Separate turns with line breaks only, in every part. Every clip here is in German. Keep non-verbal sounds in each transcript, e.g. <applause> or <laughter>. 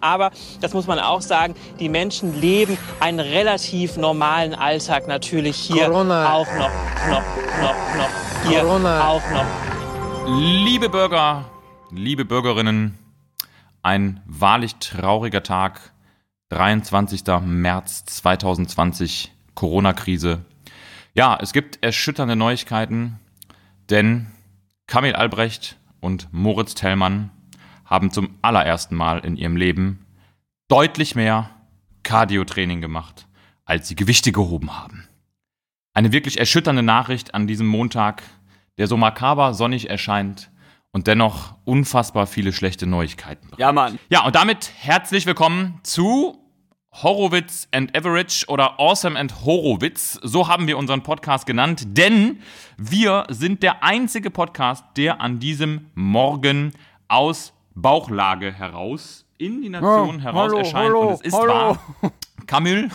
Aber, das muss man auch sagen, die Menschen leben einen relativ normalen Alltag natürlich hier
Corona.
auch noch, noch, noch, noch, hier
Corona.
auch noch.
Liebe Bürger, liebe Bürgerinnen, ein wahrlich trauriger Tag. 23. März 2020, Corona-Krise. Ja, es gibt erschütternde Neuigkeiten, denn Kamil Albrecht und Moritz Tellmann haben zum allerersten Mal in ihrem Leben deutlich mehr Cardio-Training gemacht, als sie Gewichte gehoben haben. Eine wirklich erschütternde Nachricht an diesem Montag, der so makaber sonnig erscheint und dennoch unfassbar viele schlechte Neuigkeiten bringt.
Ja, Mann.
Ja, und damit herzlich willkommen zu Horowitz and Average oder Awesome and Horowitz. So haben wir unseren Podcast genannt, denn wir sind der einzige Podcast, der an diesem Morgen aus Bauchlage heraus in die Nation
Oh,
heraus
hallo,
erscheint.
hallo,
und es ist
hallo.
wahr. Kamil,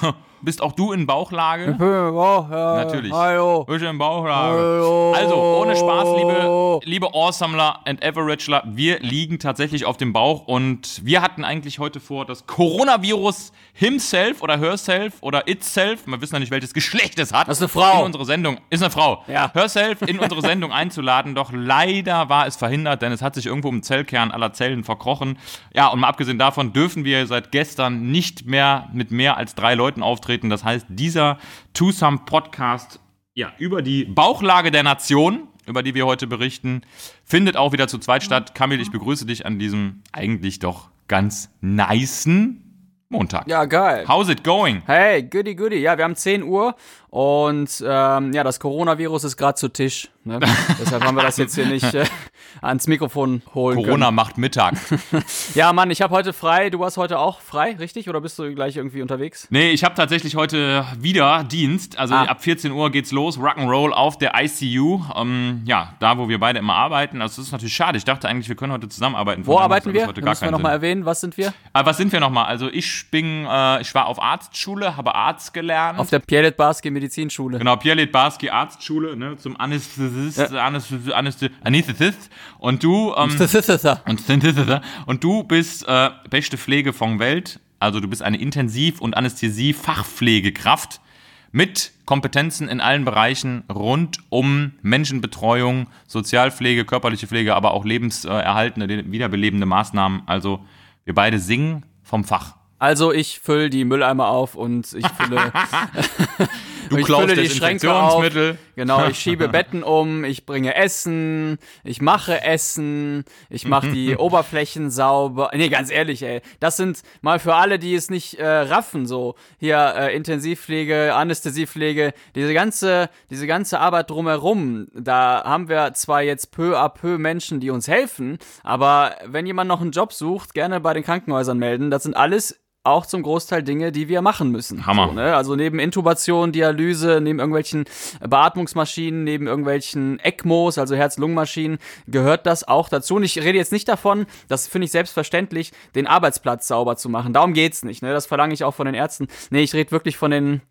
bist auch du in Bauchlage?
Oh, ja,
Natürlich.
Hallo.
Bist du in Bauchlage?
Hallo.
Also, ohne Spaß, liebe, liebe Awesomeler and Averageler, wir liegen tatsächlich auf dem Bauch und wir hatten eigentlich heute vor, das Coronavirus himself oder herself oder itself, wir wissen ja nicht, welches Geschlecht es hat,
Das ist eine Frau.
in unsere Sendung, ist eine Frau,
Ja.
herself in unsere Sendung einzuladen, doch leider war es verhindert, denn es hat sich irgendwo im Zellkern aller Zellen verkrochen. Ja, und mal abgesehen davon dürfen wir seit gestern nicht mehr mit mehr als drei Leuten auftreten. Das heißt, dieser Twosome Podcast ja, über die Bauchlage der Nation, über die wir heute berichten, findet auch wieder zu zweit statt. Kamil, ich begrüße dich an diesem eigentlich doch ganz nicen Montag.
Ja, geil.
How's it going?
Hey, goody, goody. Ja, wir haben 10 Uhr und ähm, ja, das Coronavirus ist gerade zu Tisch. Ne? <laughs> Deshalb haben wir das jetzt hier nicht äh, ans Mikrofon holen
Corona macht Mittag.
können. <laughs> Ja, Mann, ich habe heute frei. Du hast heute auch frei, richtig? Oder bist du gleich irgendwie unterwegs?
Nee, ich habe tatsächlich heute wieder Dienst. Also
Ah.
ab 14 Uhr geht's los, Rock'n'Roll auf der ICU. Ähm, ja, da, wo wir beide immer arbeiten. Also das ist natürlich schade. Ich dachte eigentlich, wir können heute zusammenarbeiten.
Wo
Von daher
arbeiten wir?
Heute
Da
gar
müssen wir nochmal erwähnen. Was sind wir?
Aber was sind wir nochmal? Also ich bin, äh, ich war auf Arztschule, habe Arzt gelernt.
Auf der Pierlet Barski Medizinschule.
Genau, Pierre Barski Arztschule, ne, zum Anästhesist, Anästhesist, Anästhesist, Anästhesist. Und du, ähm, und, und du bist äh, beste Pflege von Welt. Also du bist eine Intensiv- und Anästhesie-Fachpflegekraft mit Kompetenzen in allen Bereichen rund um Menschenbetreuung, Sozialpflege, körperliche Pflege, aber auch lebenserhaltende, wiederbelebende Maßnahmen. Also wir beide singen vom Fach.
Also ich fülle die Mülleimer auf und ich fülle, <laughs>
Du
ich
klaust
fülle die Schränke auf.
Desinfektionsmittel.
Genau, ich schiebe <laughs> Betten um, ich bringe Essen, ich mache Essen, ich mache die <laughs> Oberflächen sauber. Nee, ganz ehrlich, ey, das sind mal für alle, die es nicht äh, raffen, so hier äh, Intensivpflege, Anästhesiepflege, diese ganze, diese ganze Arbeit drumherum. Da haben wir zwar jetzt peu à peu Menschen, die uns helfen, aber wenn jemand noch einen Job sucht, gerne bei den Krankenhäusern melden. Das sind alles auch zum Großteil Dinge, die wir machen müssen.
Hammer.
So, ne? Also neben Intubation, Dialyse, neben irgendwelchen Beatmungsmaschinen, neben irgendwelchen ECMOs, also Herz-Lungen-Maschinen, gehört das auch dazu. Und ich rede jetzt nicht davon, das finde ich selbstverständlich, den Arbeitsplatz sauber zu machen. Darum geht's nicht. Ne? Das verlange ich auch von den Ärzten. Nee, ich rede wirklich von den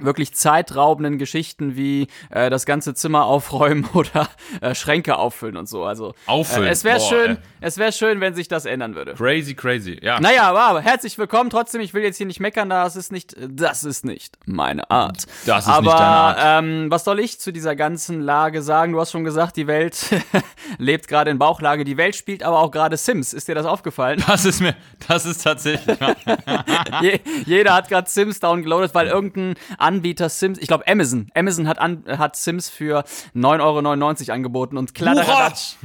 wirklich zeitraubenden Geschichten wie äh, das ganze Zimmer aufräumen <laughs> oder äh, Schränke auffüllen und so. Also
Auffüllen.
Äh, es wäre schön,
ey.
es wäre schön, wenn sich das ändern würde.
Crazy, crazy. Ja.
Naja, aber, aber herzlich willkommen. Trotzdem, ich will jetzt hier nicht meckern, das ist nicht, das ist nicht meine Art.
Das ist
aber,
nicht deine Art.
Ähm, was soll ich zu dieser ganzen Lage sagen? Du hast schon gesagt, die Welt <laughs> lebt gerade in Bauchlage. Die Welt spielt aber auch gerade Sims. Ist dir das aufgefallen?
Das ist mir, das ist tatsächlich. <laughs>
Je, jeder hat gerade Sims downgeloadet, weil irgendein Anbieter Sims, ich glaube Amazon, Amazon hat, an, hat Sims für 9,99 Euro angeboten und kladderadatsch,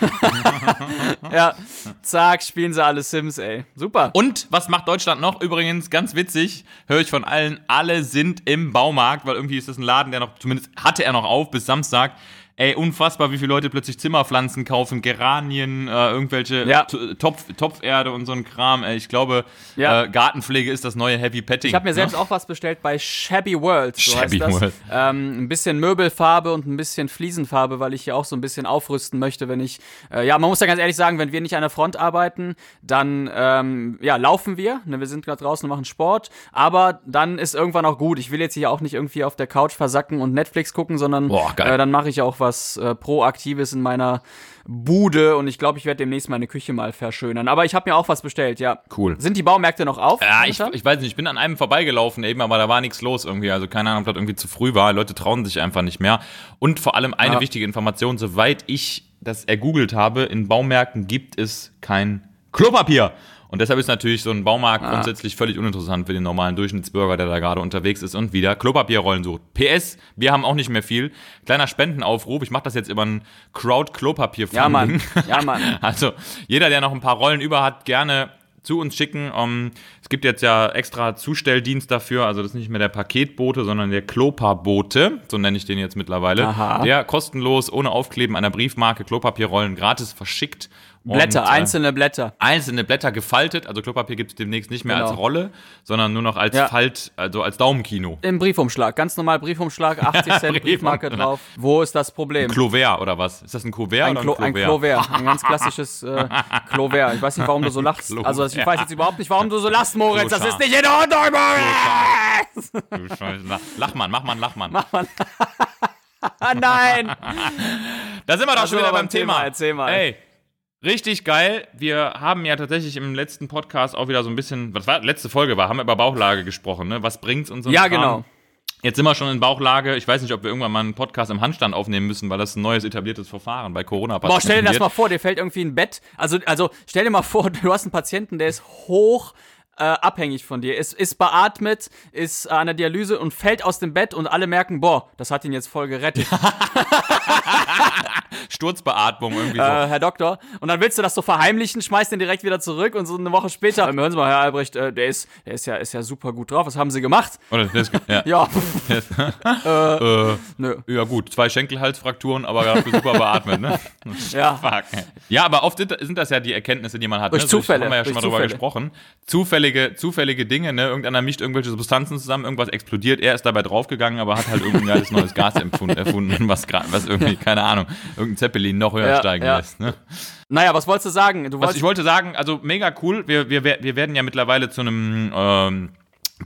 <laughs> ja, zack, spielen sie alle Sims, ey. Super.
Und was macht Deutschland noch? Übrigens, ganz witzig, höre ich von allen, alle sind im Baumarkt, weil irgendwie ist das ein Laden, der noch, zumindest hatte er noch auf bis Samstag. Ey, unfassbar, wie viele Leute plötzlich Zimmerpflanzen kaufen, Geranien, äh, irgendwelche
Ja.
Topf, Topferde und so ein Kram. Ey, ich glaube,
Ja.
äh, Gartenpflege ist das neue Heavy Petting.
Ich habe mir selbst
ne?
auch was bestellt bei Shabby World. So
Shabby
heißt das.
World.
Ähm, ein bisschen Möbelfarbe und ein bisschen Fliesenfarbe, weil ich hier auch so ein bisschen aufrüsten möchte, wenn ich. Äh, ja, man muss ja ganz ehrlich sagen, wenn wir nicht an der Front arbeiten, dann ähm, ja, laufen wir. Ne, wir sind gerade draußen und machen Sport. Aber dann ist irgendwann auch gut. Ich will jetzt hier auch nicht irgendwie auf der Couch versacken und Netflix gucken, sondern
Boah.
Äh, dann mache ich auch was äh, Proaktives in meiner Bude und ich glaube, ich werde demnächst meine Küche mal verschönern. Aber ich habe mir auch was bestellt, ja.
Cool.
Sind die Baumärkte noch auf?
Ja, ich, ich weiß nicht, ich bin an einem vorbeigelaufen eben, aber da war nichts los irgendwie. Also keine Ahnung, ob das irgendwie zu früh war. Leute trauen sich einfach nicht mehr. Und vor allem eine
Ja.
wichtige Information, soweit ich das ergoogelt habe, in Baumärkten gibt es kein Klopapier. Und deshalb ist natürlich so ein Baumarkt grundsätzlich völlig uninteressant für den normalen Durchschnittsbürger, der da gerade unterwegs ist und wieder Klopapierrollen sucht. PS, wir haben auch nicht mehr viel. Kleiner Spendenaufruf, ich mache das jetzt über ein crowd klopapier
ja, Mann. Ja, Mann. <laughs>
also jeder, der noch ein paar Rollen über hat, gerne zu uns schicken. Ähm, es gibt jetzt ja extra Zustelldienst dafür, also das ist nicht mehr der Paketbote, sondern der Klopabote, so nenne ich den jetzt mittlerweile,
Aha.
der kostenlos, ohne Aufkleben einer Briefmarke Klopapierrollen gratis verschickt.
Blätter,
Und, äh,
einzelne Blätter.
einzelne Blätter gefaltet, also Klopapier gibt es demnächst nicht mehr
Genau.
als Rolle, sondern nur noch als
Ja.
Falt, also als Daumenkino.
Im Briefumschlag, ganz normal Briefumschlag, 80 <laughs> Cent Briefmarke drauf. Wo ist das Problem?
Klovert oder was? Ist das ein Kuvert
Ein,
oder
Klo, ein Klovert, ein ganz klassisches äh, <laughs> Klovert. Ich weiß nicht, warum du so lachst.
Klovert.
Also ich weiß jetzt überhaupt nicht, warum du so lachst, Moritz. Das
Kloschar.
ist nicht in Ordnung, Moritz!
Du Scheiße. Lach- Lachmann, mach mal Lachmann.
Ah, <laughs> nein!
Da sind wir doch schon wieder
beim
beim Thema.
Thema, erzähl mal.
Ey, richtig geil. Wir haben ja tatsächlich im letzten Podcast auch wieder so ein bisschen, was war, letzte Folge war, haben wir über Bauchlage gesprochen, ne? Was bringt's uns so
Ja,
Kram?
genau.
Jetzt sind wir schon in Bauchlage. Ich weiß nicht, ob wir irgendwann mal einen Podcast im Handstand aufnehmen müssen, weil das ein neues etabliertes Verfahren bei Corona
Boah, stell dir das mal vor, dir fällt irgendwie ein Bett. Also, also stell dir mal vor, <laughs> du hast einen Patienten, der ist hoch äh, abhängig von dir, ist, ist beatmet, ist an der Dialyse und fällt aus dem Bett und alle merken, boah, das hat ihn jetzt voll gerettet, <laughs>
Sturzbeatmung irgendwie so.
äh, Herr Doktor. Und dann willst du das so verheimlichen, schmeißt den direkt wieder zurück und so eine Woche später, ähm, hören Sie mal, Herr Albrecht, äh, der, ist, der ist, ja, ist ja super gut drauf. Was haben Sie gemacht?
Oder das, ja. <laughs>
Ja, <laughs>
äh,
nö.
ja gut, zwei Schenkelhalsfrakturen, aber dafür super beatmet, ne?
Ja.
Fuck. Ja, aber oft sind, das ja die Erkenntnisse, die man hat.
Durch
ne? So, ich-
Zufälle,
Haben wir ja schon
durch
mal drüber
Zufälle.
Zufällige, zufällige Dinge, ne? Irgendeiner mischt irgendwelche Substanzen zusammen, irgendwas explodiert, er ist dabei draufgegangen, aber hat halt irgendein geiles neues Gas empfunden, erfunden, was, was irgendwie, keine Ahnung, irgendein Zeppelin noch höher
Ja,
steigen
ja.
lässt. Ne?
Naja, was wolltest du sagen? Du
Was ich wollte sagen, also mega cool. Wir, wir, wir werden ja mittlerweile zu einem ähm,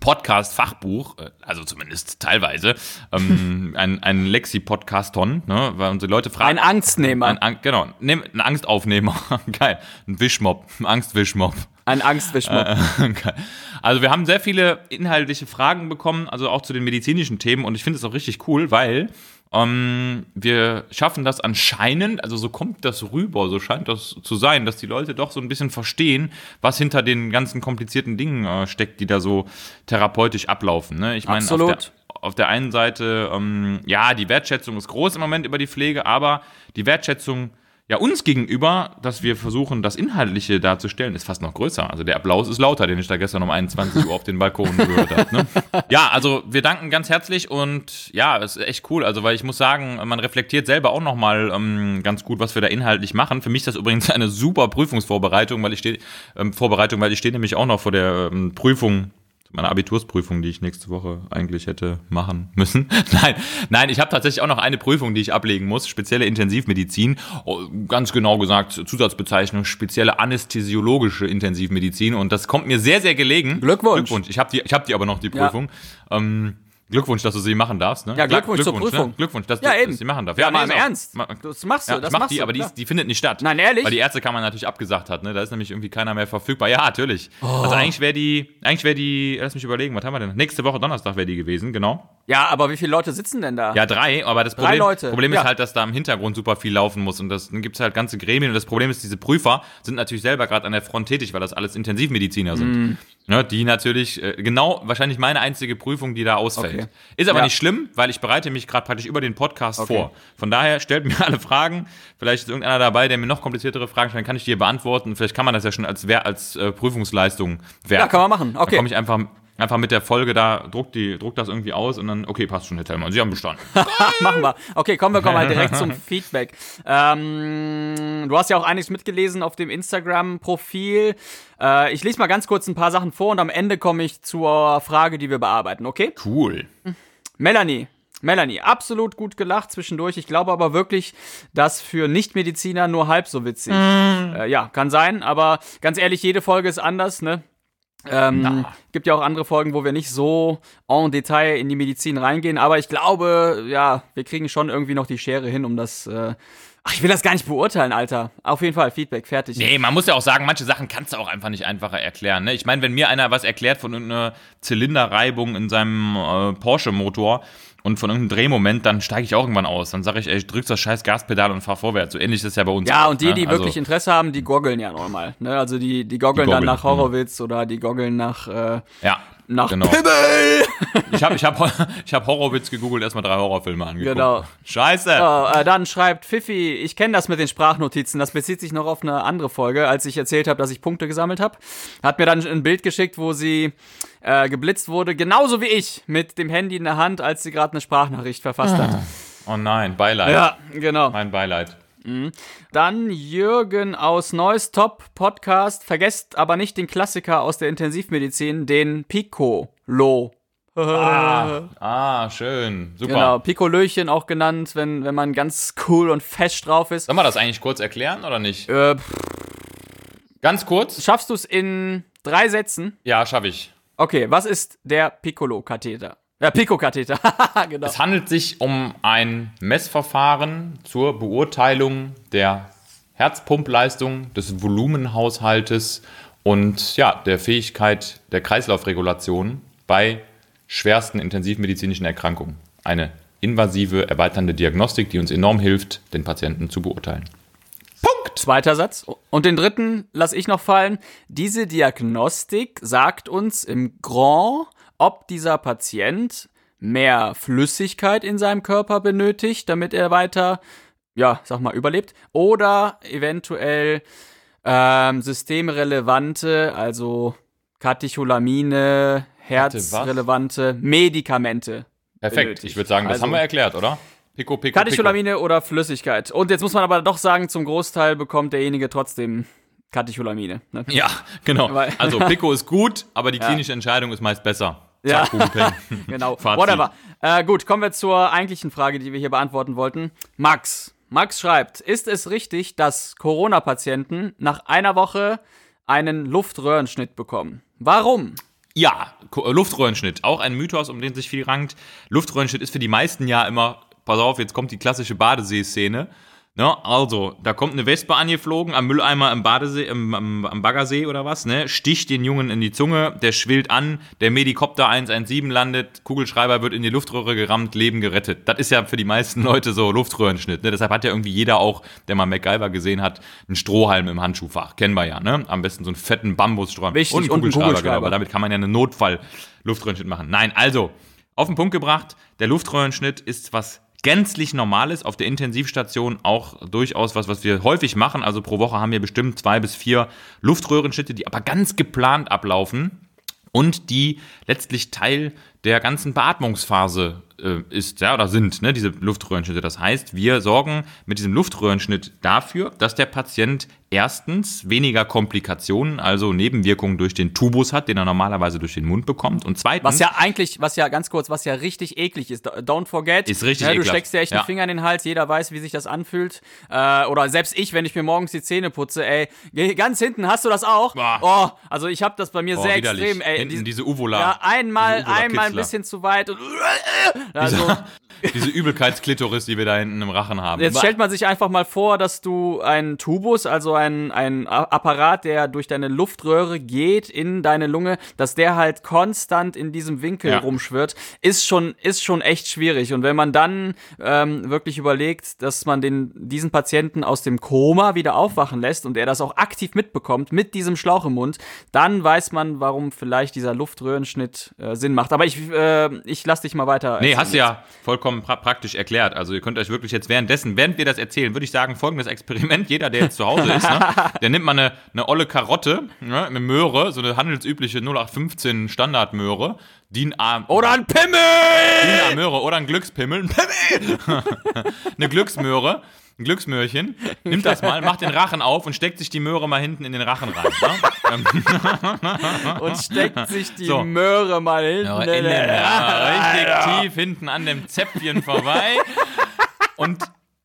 Podcast-Fachbuch, äh, also zumindest teilweise, ähm, <laughs> ein, ein Lexi-Podcaston, ne, weil unsere Leute fragen.
ein Angstnehmer.
Ein, Ang- genau, nehm, ein Angstaufnehmer. <laughs> Geil. Ein Wischmob. Ein Angstwischmob.
Ein Angstwischmob. <laughs>
Geil. Also wir haben sehr viele inhaltliche Fragen bekommen, also auch zu den medizinischen Themen und ich finde es auch richtig cool, weil ähm, wir schaffen das anscheinend, also so kommt das rüber, so scheint das zu sein, dass die Leute doch so ein bisschen verstehen, was hinter den ganzen komplizierten Dingen äh, steckt, die da so therapeutisch ablaufen. Ne? Ich meine, auf auf der einen Seite, ähm, ja, die Wertschätzung ist groß im Moment über die Pflege, aber die Wertschätzung ja uns gegenüber, dass wir versuchen, das Inhaltliche darzustellen, ist fast noch größer. Also der Applaus ist lauter, den ich da gestern um 21 Uhr auf den Balkon <laughs> gehört habe. Ne? Ja, also wir danken ganz herzlich und ja, es ist echt cool. Also weil ich muss sagen, man reflektiert selber auch nochmal ähm, ganz gut, was wir da inhaltlich machen. Für mich ist das übrigens eine super Prüfungsvorbereitung, weil ich stehe ähm, Vorbereitung, weil ich stehe nämlich auch noch vor der ähm, Prüfung meiner Abitursprüfung, die ich nächste Woche eigentlich hätte machen müssen. <laughs> nein, nein, ich habe tatsächlich auch noch eine Prüfung, die ich ablegen muss, spezielle Intensivmedizin. Oh, ganz genau gesagt, Zusatzbezeichnung, spezielle anästhesiologische Intensivmedizin. Und das kommt mir sehr, sehr gelegen.
Glückwunsch.
Glückwunsch. Ich habe die, ich hab die aber noch, die
Ja.
Prüfung. Ähm, Glückwunsch, dass du sie machen darfst. Ne?
Ja, Glückwunsch zur
Ne?
Prüfung.
Glückwunsch, dass
Ja,
du
eben.
dass sie machen darf.
Ja, mal
nee,
im
ist auch-
Ernst. Das machst du,
ja,
das
ich mach
machst
die,
du,
aber die, die findet nicht statt.
Nein, ehrlich?
Weil die Ärztekammer natürlich abgesagt hat, ne? Da ist nämlich irgendwie keiner mehr verfügbar. Ja, natürlich.
Oh.
Also eigentlich wäre die, eigentlich wäre die, lass mich überlegen, was haben wir denn? Nächste Woche Donnerstag wäre die gewesen, genau.
Ja, aber wie viele Leute sitzen denn da?
Ja, drei, aber das Problem, Problem
ja.
ist halt, dass da im Hintergrund super viel laufen muss und das, dann gibt's halt ganze Gremien und das Problem ist, diese Prüfer sind natürlich selber gerade an der Front tätig, weil das alles Intensivmediziner sind.
Mhm.
Ne, die natürlich, äh, genau, wahrscheinlich meine einzige Prüfung, die da ausfällt.
Okay.
Ist aber
Ja.
nicht schlimm, weil ich bereite mich gerade praktisch über den Podcast vor. Von daher stellt mir <laughs> alle Fragen. Vielleicht ist irgendeiner dabei, der mir noch kompliziertere Fragen stellt, kann ich die hier beantworten. Vielleicht kann man das ja schon als, Wer- als äh, Prüfungsleistung werten.
Ja, kann man machen.
Dann
Okay.
komme ich einfach, einfach mit der Folge da, druck, die, druck das irgendwie aus und dann, okay, passt schon, Herr Tellmann, Sie haben bestanden. <laughs>
Machen wir. Okay, kommen wir, kommen wir direkt zum Feedback. Ähm, du hast ja auch einiges mitgelesen auf dem Instagram-Profil. Äh, ich lese mal ganz kurz ein paar Sachen vor und am Ende komme ich zur Frage, die wir bearbeiten, okay?
Cool.
Melanie. Melanie, absolut gut gelacht zwischendurch. Ich glaube aber wirklich, dass für Nichtmediziner nur halb so witzig. Äh, ja, kann sein, aber ganz ehrlich, jede Folge ist anders, ne? Ähm,
Na.
gibt ja auch andere Folgen, wo wir nicht so en Detail in die Medizin reingehen, aber ich glaube, ja, wir kriegen schon irgendwie noch die Schere hin, um das. Äh Ach, ich will das gar nicht beurteilen, Alter. Auf jeden Fall, Feedback, fertig.
Nee, man muss ja auch sagen, manche Sachen kannst du auch einfach nicht einfacher erklären. Ne? Ich meine, wenn mir einer was erklärt von irgendeiner Zylinderreibung in seinem äh, Porsche-Motor und von irgendeinem Drehmoment, dann steige ich auch irgendwann aus. Dann sage ich, ey, ich drück das scheiß Gaspedal und fahr vorwärts. So ähnlich ist es ja bei uns.
Ja,
auch,
und die,
ne?
die
Also,
wirklich Interesse haben, die goggeln ja normal. Ne? Also die, die goggeln
Die
dann nach Horowitz oder die goggeln nach, äh,
Ja,
nach
genau.
Pimmel.
Ich habe ich hab, ich hab Horrorwitz gegoogelt, erstmal drei Horrorfilme angeguckt.
Genau.
Scheiße.
Oh, äh, dann schreibt Fifi, ich kenne das mit den Sprachnotizen, das bezieht sich noch auf eine andere Folge, als ich erzählt habe, dass ich Punkte gesammelt habe. Hat mir dann ein Bild geschickt, wo sie äh, geblitzt wurde, genauso wie ich, mit dem Handy in der Hand, als sie gerade eine Sprachnachricht verfasst hat.
Oh nein, Beileid.
Ja, genau.
Mein Beileid.
Dann Jürgen aus Neues Top Podcast. Vergesst aber nicht den Klassiker aus der Intensivmedizin, den Piccolo.
Ah, ah, schön. Super.
Genau, Piccolöchen auch genannt, wenn, wenn man ganz cool und fest drauf ist.
Sollen wir das eigentlich kurz erklären oder nicht?
Äh,
Ganz kurz?
schaffst du es in drei Sätzen?
Ja, schaffe ich.
Okay, was ist der Piccolo-Katheter? Ja, Pico-Katheter. <laughs> genau.
Es handelt sich um ein Messverfahren zur Beurteilung der Herzpumpleistung, des Volumenhaushaltes und ja, der Fähigkeit der Kreislaufregulation bei schwersten intensivmedizinischen Erkrankungen. Eine invasive, erweiternde Diagnostik, die uns enorm hilft, den Patienten zu beurteilen.
Zweiter Satz. Und den dritten lasse ich noch fallen. Diese Diagnostik sagt uns im Grand, ob dieser Patient mehr Flüssigkeit in seinem Körper benötigt, damit er weiter, ja, sag mal, überlebt, oder eventuell ähm, systemrelevante, also Katecholamine, herzrelevante Medikamente.
Perfekt,
benötigt.
ich würde sagen, das
Also-
haben wir erklärt, oder? Pico, pico, pico.
Katecholamine oder Flüssigkeit. Und jetzt muss man aber doch sagen, zum Großteil bekommt derjenige trotzdem Katecholamine. Ne?
Ja, genau. Also Pico ist gut, aber die <laughs> klinische Entscheidung ist meist besser.
Ja.
Zack. <laughs>
Genau, <laughs>
Fazit.
whatever. Äh, gut, kommen wir zur eigentlichen Frage, die wir hier beantworten wollten. Max. Max schreibt, ist es richtig, dass Corona-Patienten nach einer Woche einen Luftröhrenschnitt bekommen? Warum?
Ja, äh, Luftröhrenschnitt, auch ein Mythos, um den sich viel rankt. Luftröhrenschnitt ist für die meisten ja immer, pass auf, jetzt kommt die klassische Badesee-Szene. Ne, also, da kommt eine Wespe angeflogen am Mülleimer im Badesee, im, am, am Baggersee oder was, ne? Sticht den Jungen in die Zunge, der schwillt an, der Medikopter 117 landet, Kugelschreiber wird in die Luftröhre gerammt, Leben gerettet. Das ist ja für die meisten Leute so Luftröhrenschnitt, ne? Deshalb hat ja irgendwie jeder auch, der mal MacGyver gesehen hat, einen Strohhalm im Handschuhfach. Kennen wir ja, ne? Am besten so einen fetten Bambusstrohhalm.
Wichtig,
und einen
und einen
Kugelschreiber,
Kugelschreiber.
genau, damit kann man ja einen Notfall-Luftröhrenschnitt machen. Nein, also, auf den Punkt gebracht, der Luftröhrenschnitt ist was gänzlich Normales, auf der Intensivstation auch durchaus was, was wir häufig machen. Also pro Woche haben wir bestimmt zwei bis vier Luftröhrenschnitte, die aber ganz geplant ablaufen und die letztlich Teil der ganzen Beatmungsphase äh, ist, ja, oder sind, ne, diese Luftröhrenschnitte. Das heißt, wir sorgen mit diesem Luftröhrenschnitt dafür, dass der Patient erstens weniger Komplikationen, also Nebenwirkungen durch den Tubus hat, den er normalerweise durch den Mund bekommt. Und zweitens,
Was ja eigentlich, was ja ganz kurz, was ja richtig eklig ist. Don't forget.
Ist richtig
ne, Du
ekelhaft.
steckst dir echt
Ja.
einen Finger in den Hals, jeder weiß, wie sich das anfühlt. Äh, oder selbst ich, wenn ich mir morgens die Zähne putze, ey, ganz hinten, hast du das auch?
Boah.
Oh, also ich habe das bei mir
Boah,
sehr
widerlich.
extrem, ey.
Hinten
Dies-
diese Uvola.
Ja, einmal,
Uvola
einmal ein bisschen zu weit und also,
Diese Übelkeitsklitoris, die wir da hinten im Rachen haben.
Jetzt stellt man sich einfach mal vor, dass du einen Tubus, also ein, ein A- Apparat, der durch deine Luftröhre geht in deine Lunge, dass der halt konstant in diesem Winkel
Ja.
rumschwirrt, ist schon, ist schon echt schwierig. Und wenn man dann ähm, wirklich überlegt, dass man den, diesen Patienten aus dem Koma wieder aufwachen lässt und er das auch aktiv mitbekommt mit diesem Schlauch im Mund, dann weiß man, warum vielleicht dieser Luftröhrenschnitt äh, Sinn macht. Aber ich, äh, ich lass dich mal weiter.
Nee, hast du ja vollkommen pra praktisch erklärt. Also ihr könnt euch wirklich jetzt währenddessen, während wir das erzählen, würde ich sagen, folgendes Experiment. Jeder, der jetzt zu Hause ist, ne, <laughs> der nimmt mal eine, eine olle Karotte, ne, eine Möhre, so eine handelsübliche 0815 Standardmöhre, DIN A,
Oder ein Pimmel!
DIN A Möhre oder ein Glückspimmel, ein <laughs> Pimmel! eine Glücksmöhre, ein Glücksmöhrchen, nimmt das mal, macht den Rachen auf und steckt sich die Möhre mal hinten in den Rachen rein. Ne? <laughs>
Und steckt sich die
So.
Möhre mal hinten.
Ja, in den, ja, richtig tief hinten an dem Zäpfchen vorbei. Und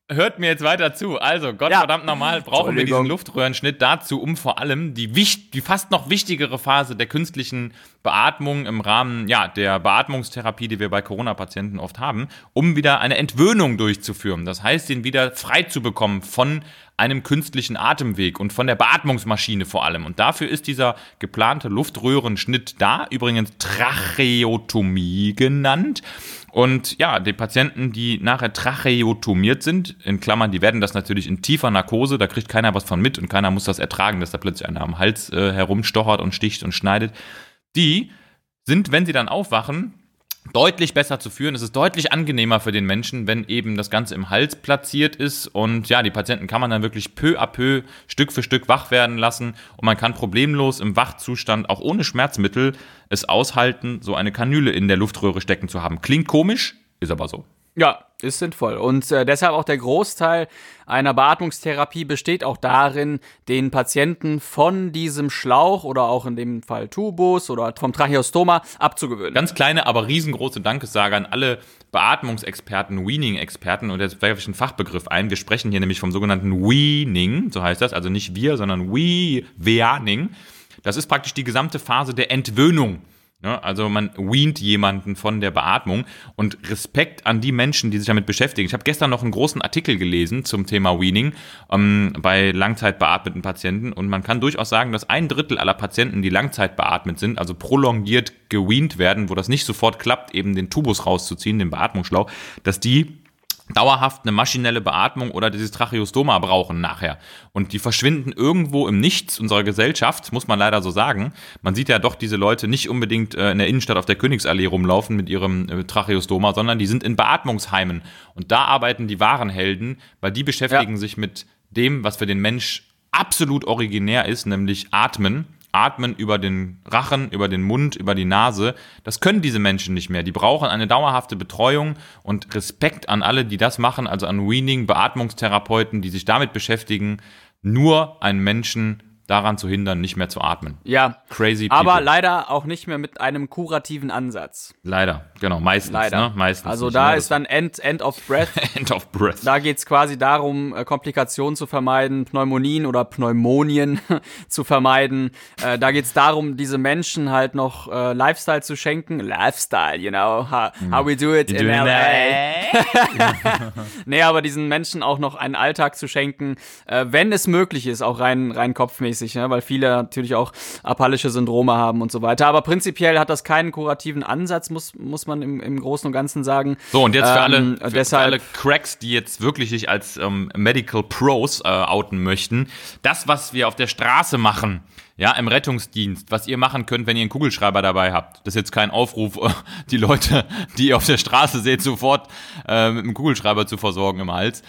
hört mir jetzt weiter zu. Also, Gottverdammt
Ja.
normal brauchen wir diesen Luftröhrenschnitt dazu, um vor allem die, wicht, die fast noch wichtigere Phase der künstlichen Beatmung im Rahmen ja, der Beatmungstherapie, die wir bei Corona-Patienten oft haben, um wieder eine Entwöhnung durchzuführen. Das heißt, ihn wieder frei zu bekommen von einem künstlichen Atemweg und von der Beatmungsmaschine vor allem. Und dafür ist dieser geplante Luftröhrenschnitt da, übrigens Tracheotomie genannt. Und ja, die Patienten, die nachher tracheotomiert sind, in Klammern, die werden das natürlich in tiefer Narkose, da kriegt keiner was von mit und keiner muss das ertragen, dass da plötzlich einer am Hals äh, herumstochert und sticht und schneidet. Die sind, wenn sie dann aufwachen, deutlich besser zu führen. Es ist deutlich angenehmer für den Menschen, wenn eben das Ganze im Hals platziert ist. Und ja, die Patienten kann man dann wirklich peu à peu, Stück für Stück wach werden lassen. Und man kann problemlos im Wachzustand, auch ohne Schmerzmittel, es aushalten, so eine Kanüle in der Luftröhre stecken zu haben. Klingt komisch, ist aber so.
Ja, ist sinnvoll. Und äh, deshalb auch der Großteil einer Beatmungstherapie besteht auch darin, den Patienten von diesem Schlauch oder auch in dem Fall Tubus oder vom Tracheostoma abzugewöhnen.
Ganz kleine, aber riesengroße Dankessage an alle Beatmungsexperten, Weaning-Experten. Und jetzt werfe ich einen Fachbegriff ein. Wir sprechen hier nämlich vom sogenannten Weaning, so heißt das. Also nicht wir, sondern we, Weaning. Das ist praktisch die gesamte Phase der Entwöhnung. Ja, also man weant jemanden von der Beatmung. Und Respekt an die Menschen, die sich damit beschäftigen. Ich habe gestern noch einen großen Artikel gelesen zum Thema Weaning ähm, bei langzeitbeatmeten Patienten. Und man kann durchaus sagen, dass ein Drittel aller Patienten, die langzeitbeatmet sind, also prolongiert geweant werden, wo das nicht sofort klappt, eben den Tubus rauszuziehen, den Beatmungsschlauch, dass die dauerhaft eine maschinelle Beatmung oder dieses Tracheostoma brauchen nachher. Und die verschwinden irgendwo im Nichts unserer Gesellschaft, muss man leider so sagen. Man sieht ja doch diese Leute nicht unbedingt äh, in der Innenstadt auf der Königsallee rumlaufen mit ihrem äh, Tracheostoma, sondern die sind in Beatmungsheimen. Und da arbeiten die wahren Helden, weil die beschäftigen
Ja.
sich mit dem, was für den Mensch absolut originär ist, nämlich Atmen. Atmen über den Rachen, über den Mund, über die Nase. Das können diese Menschen nicht mehr. Die brauchen eine dauerhafte Betreuung und Respekt an alle, die das machen, also an Weaning, Beatmungstherapeuten, die sich damit beschäftigen, nur einen Menschen daran zu hindern, nicht mehr zu atmen.
ja,
Crazy
aber
people.
leider auch nicht mehr mit einem kurativen Ansatz.
Leider, genau, meistens.
Leider.
Ne? meistens
also
nicht,
da
ne?
ist dann End, End of Breath. <laughs>
End of Breath.
Da geht's quasi darum, äh, Komplikationen zu vermeiden, Pneumonien oder Pneumonien <laughs> zu vermeiden. Äh, da geht's darum, diese Menschen halt noch äh, Lifestyle zu schenken. Lifestyle, you know, how, how we do it in LA. <laughs> Nee, aber diesen Menschen auch noch einen Alltag zu schenken, äh, wenn es möglich ist, auch rein, rein kopfmäßig, ne? weil viele natürlich auch apallische Syndrome haben und so weiter. Aber prinzipiell hat das keinen kurativen Ansatz, muss, muss man im, im Großen und Ganzen sagen.
So, und jetzt für, alle,
Ähm,
für, für
deshalb-
alle Cracks, die jetzt wirklich sich als ähm, Medical Pros äh, outen möchten, das, was wir auf der Straße machen, ja, im Rettungsdienst, was ihr machen könnt, wenn ihr einen Kugelschreiber dabei habt. Das ist jetzt kein Aufruf, äh, die Leute, <laughs> die ihr auf der Straße seht, sofort äh, mit einem Kugelschreiber zu versorgen im Hals.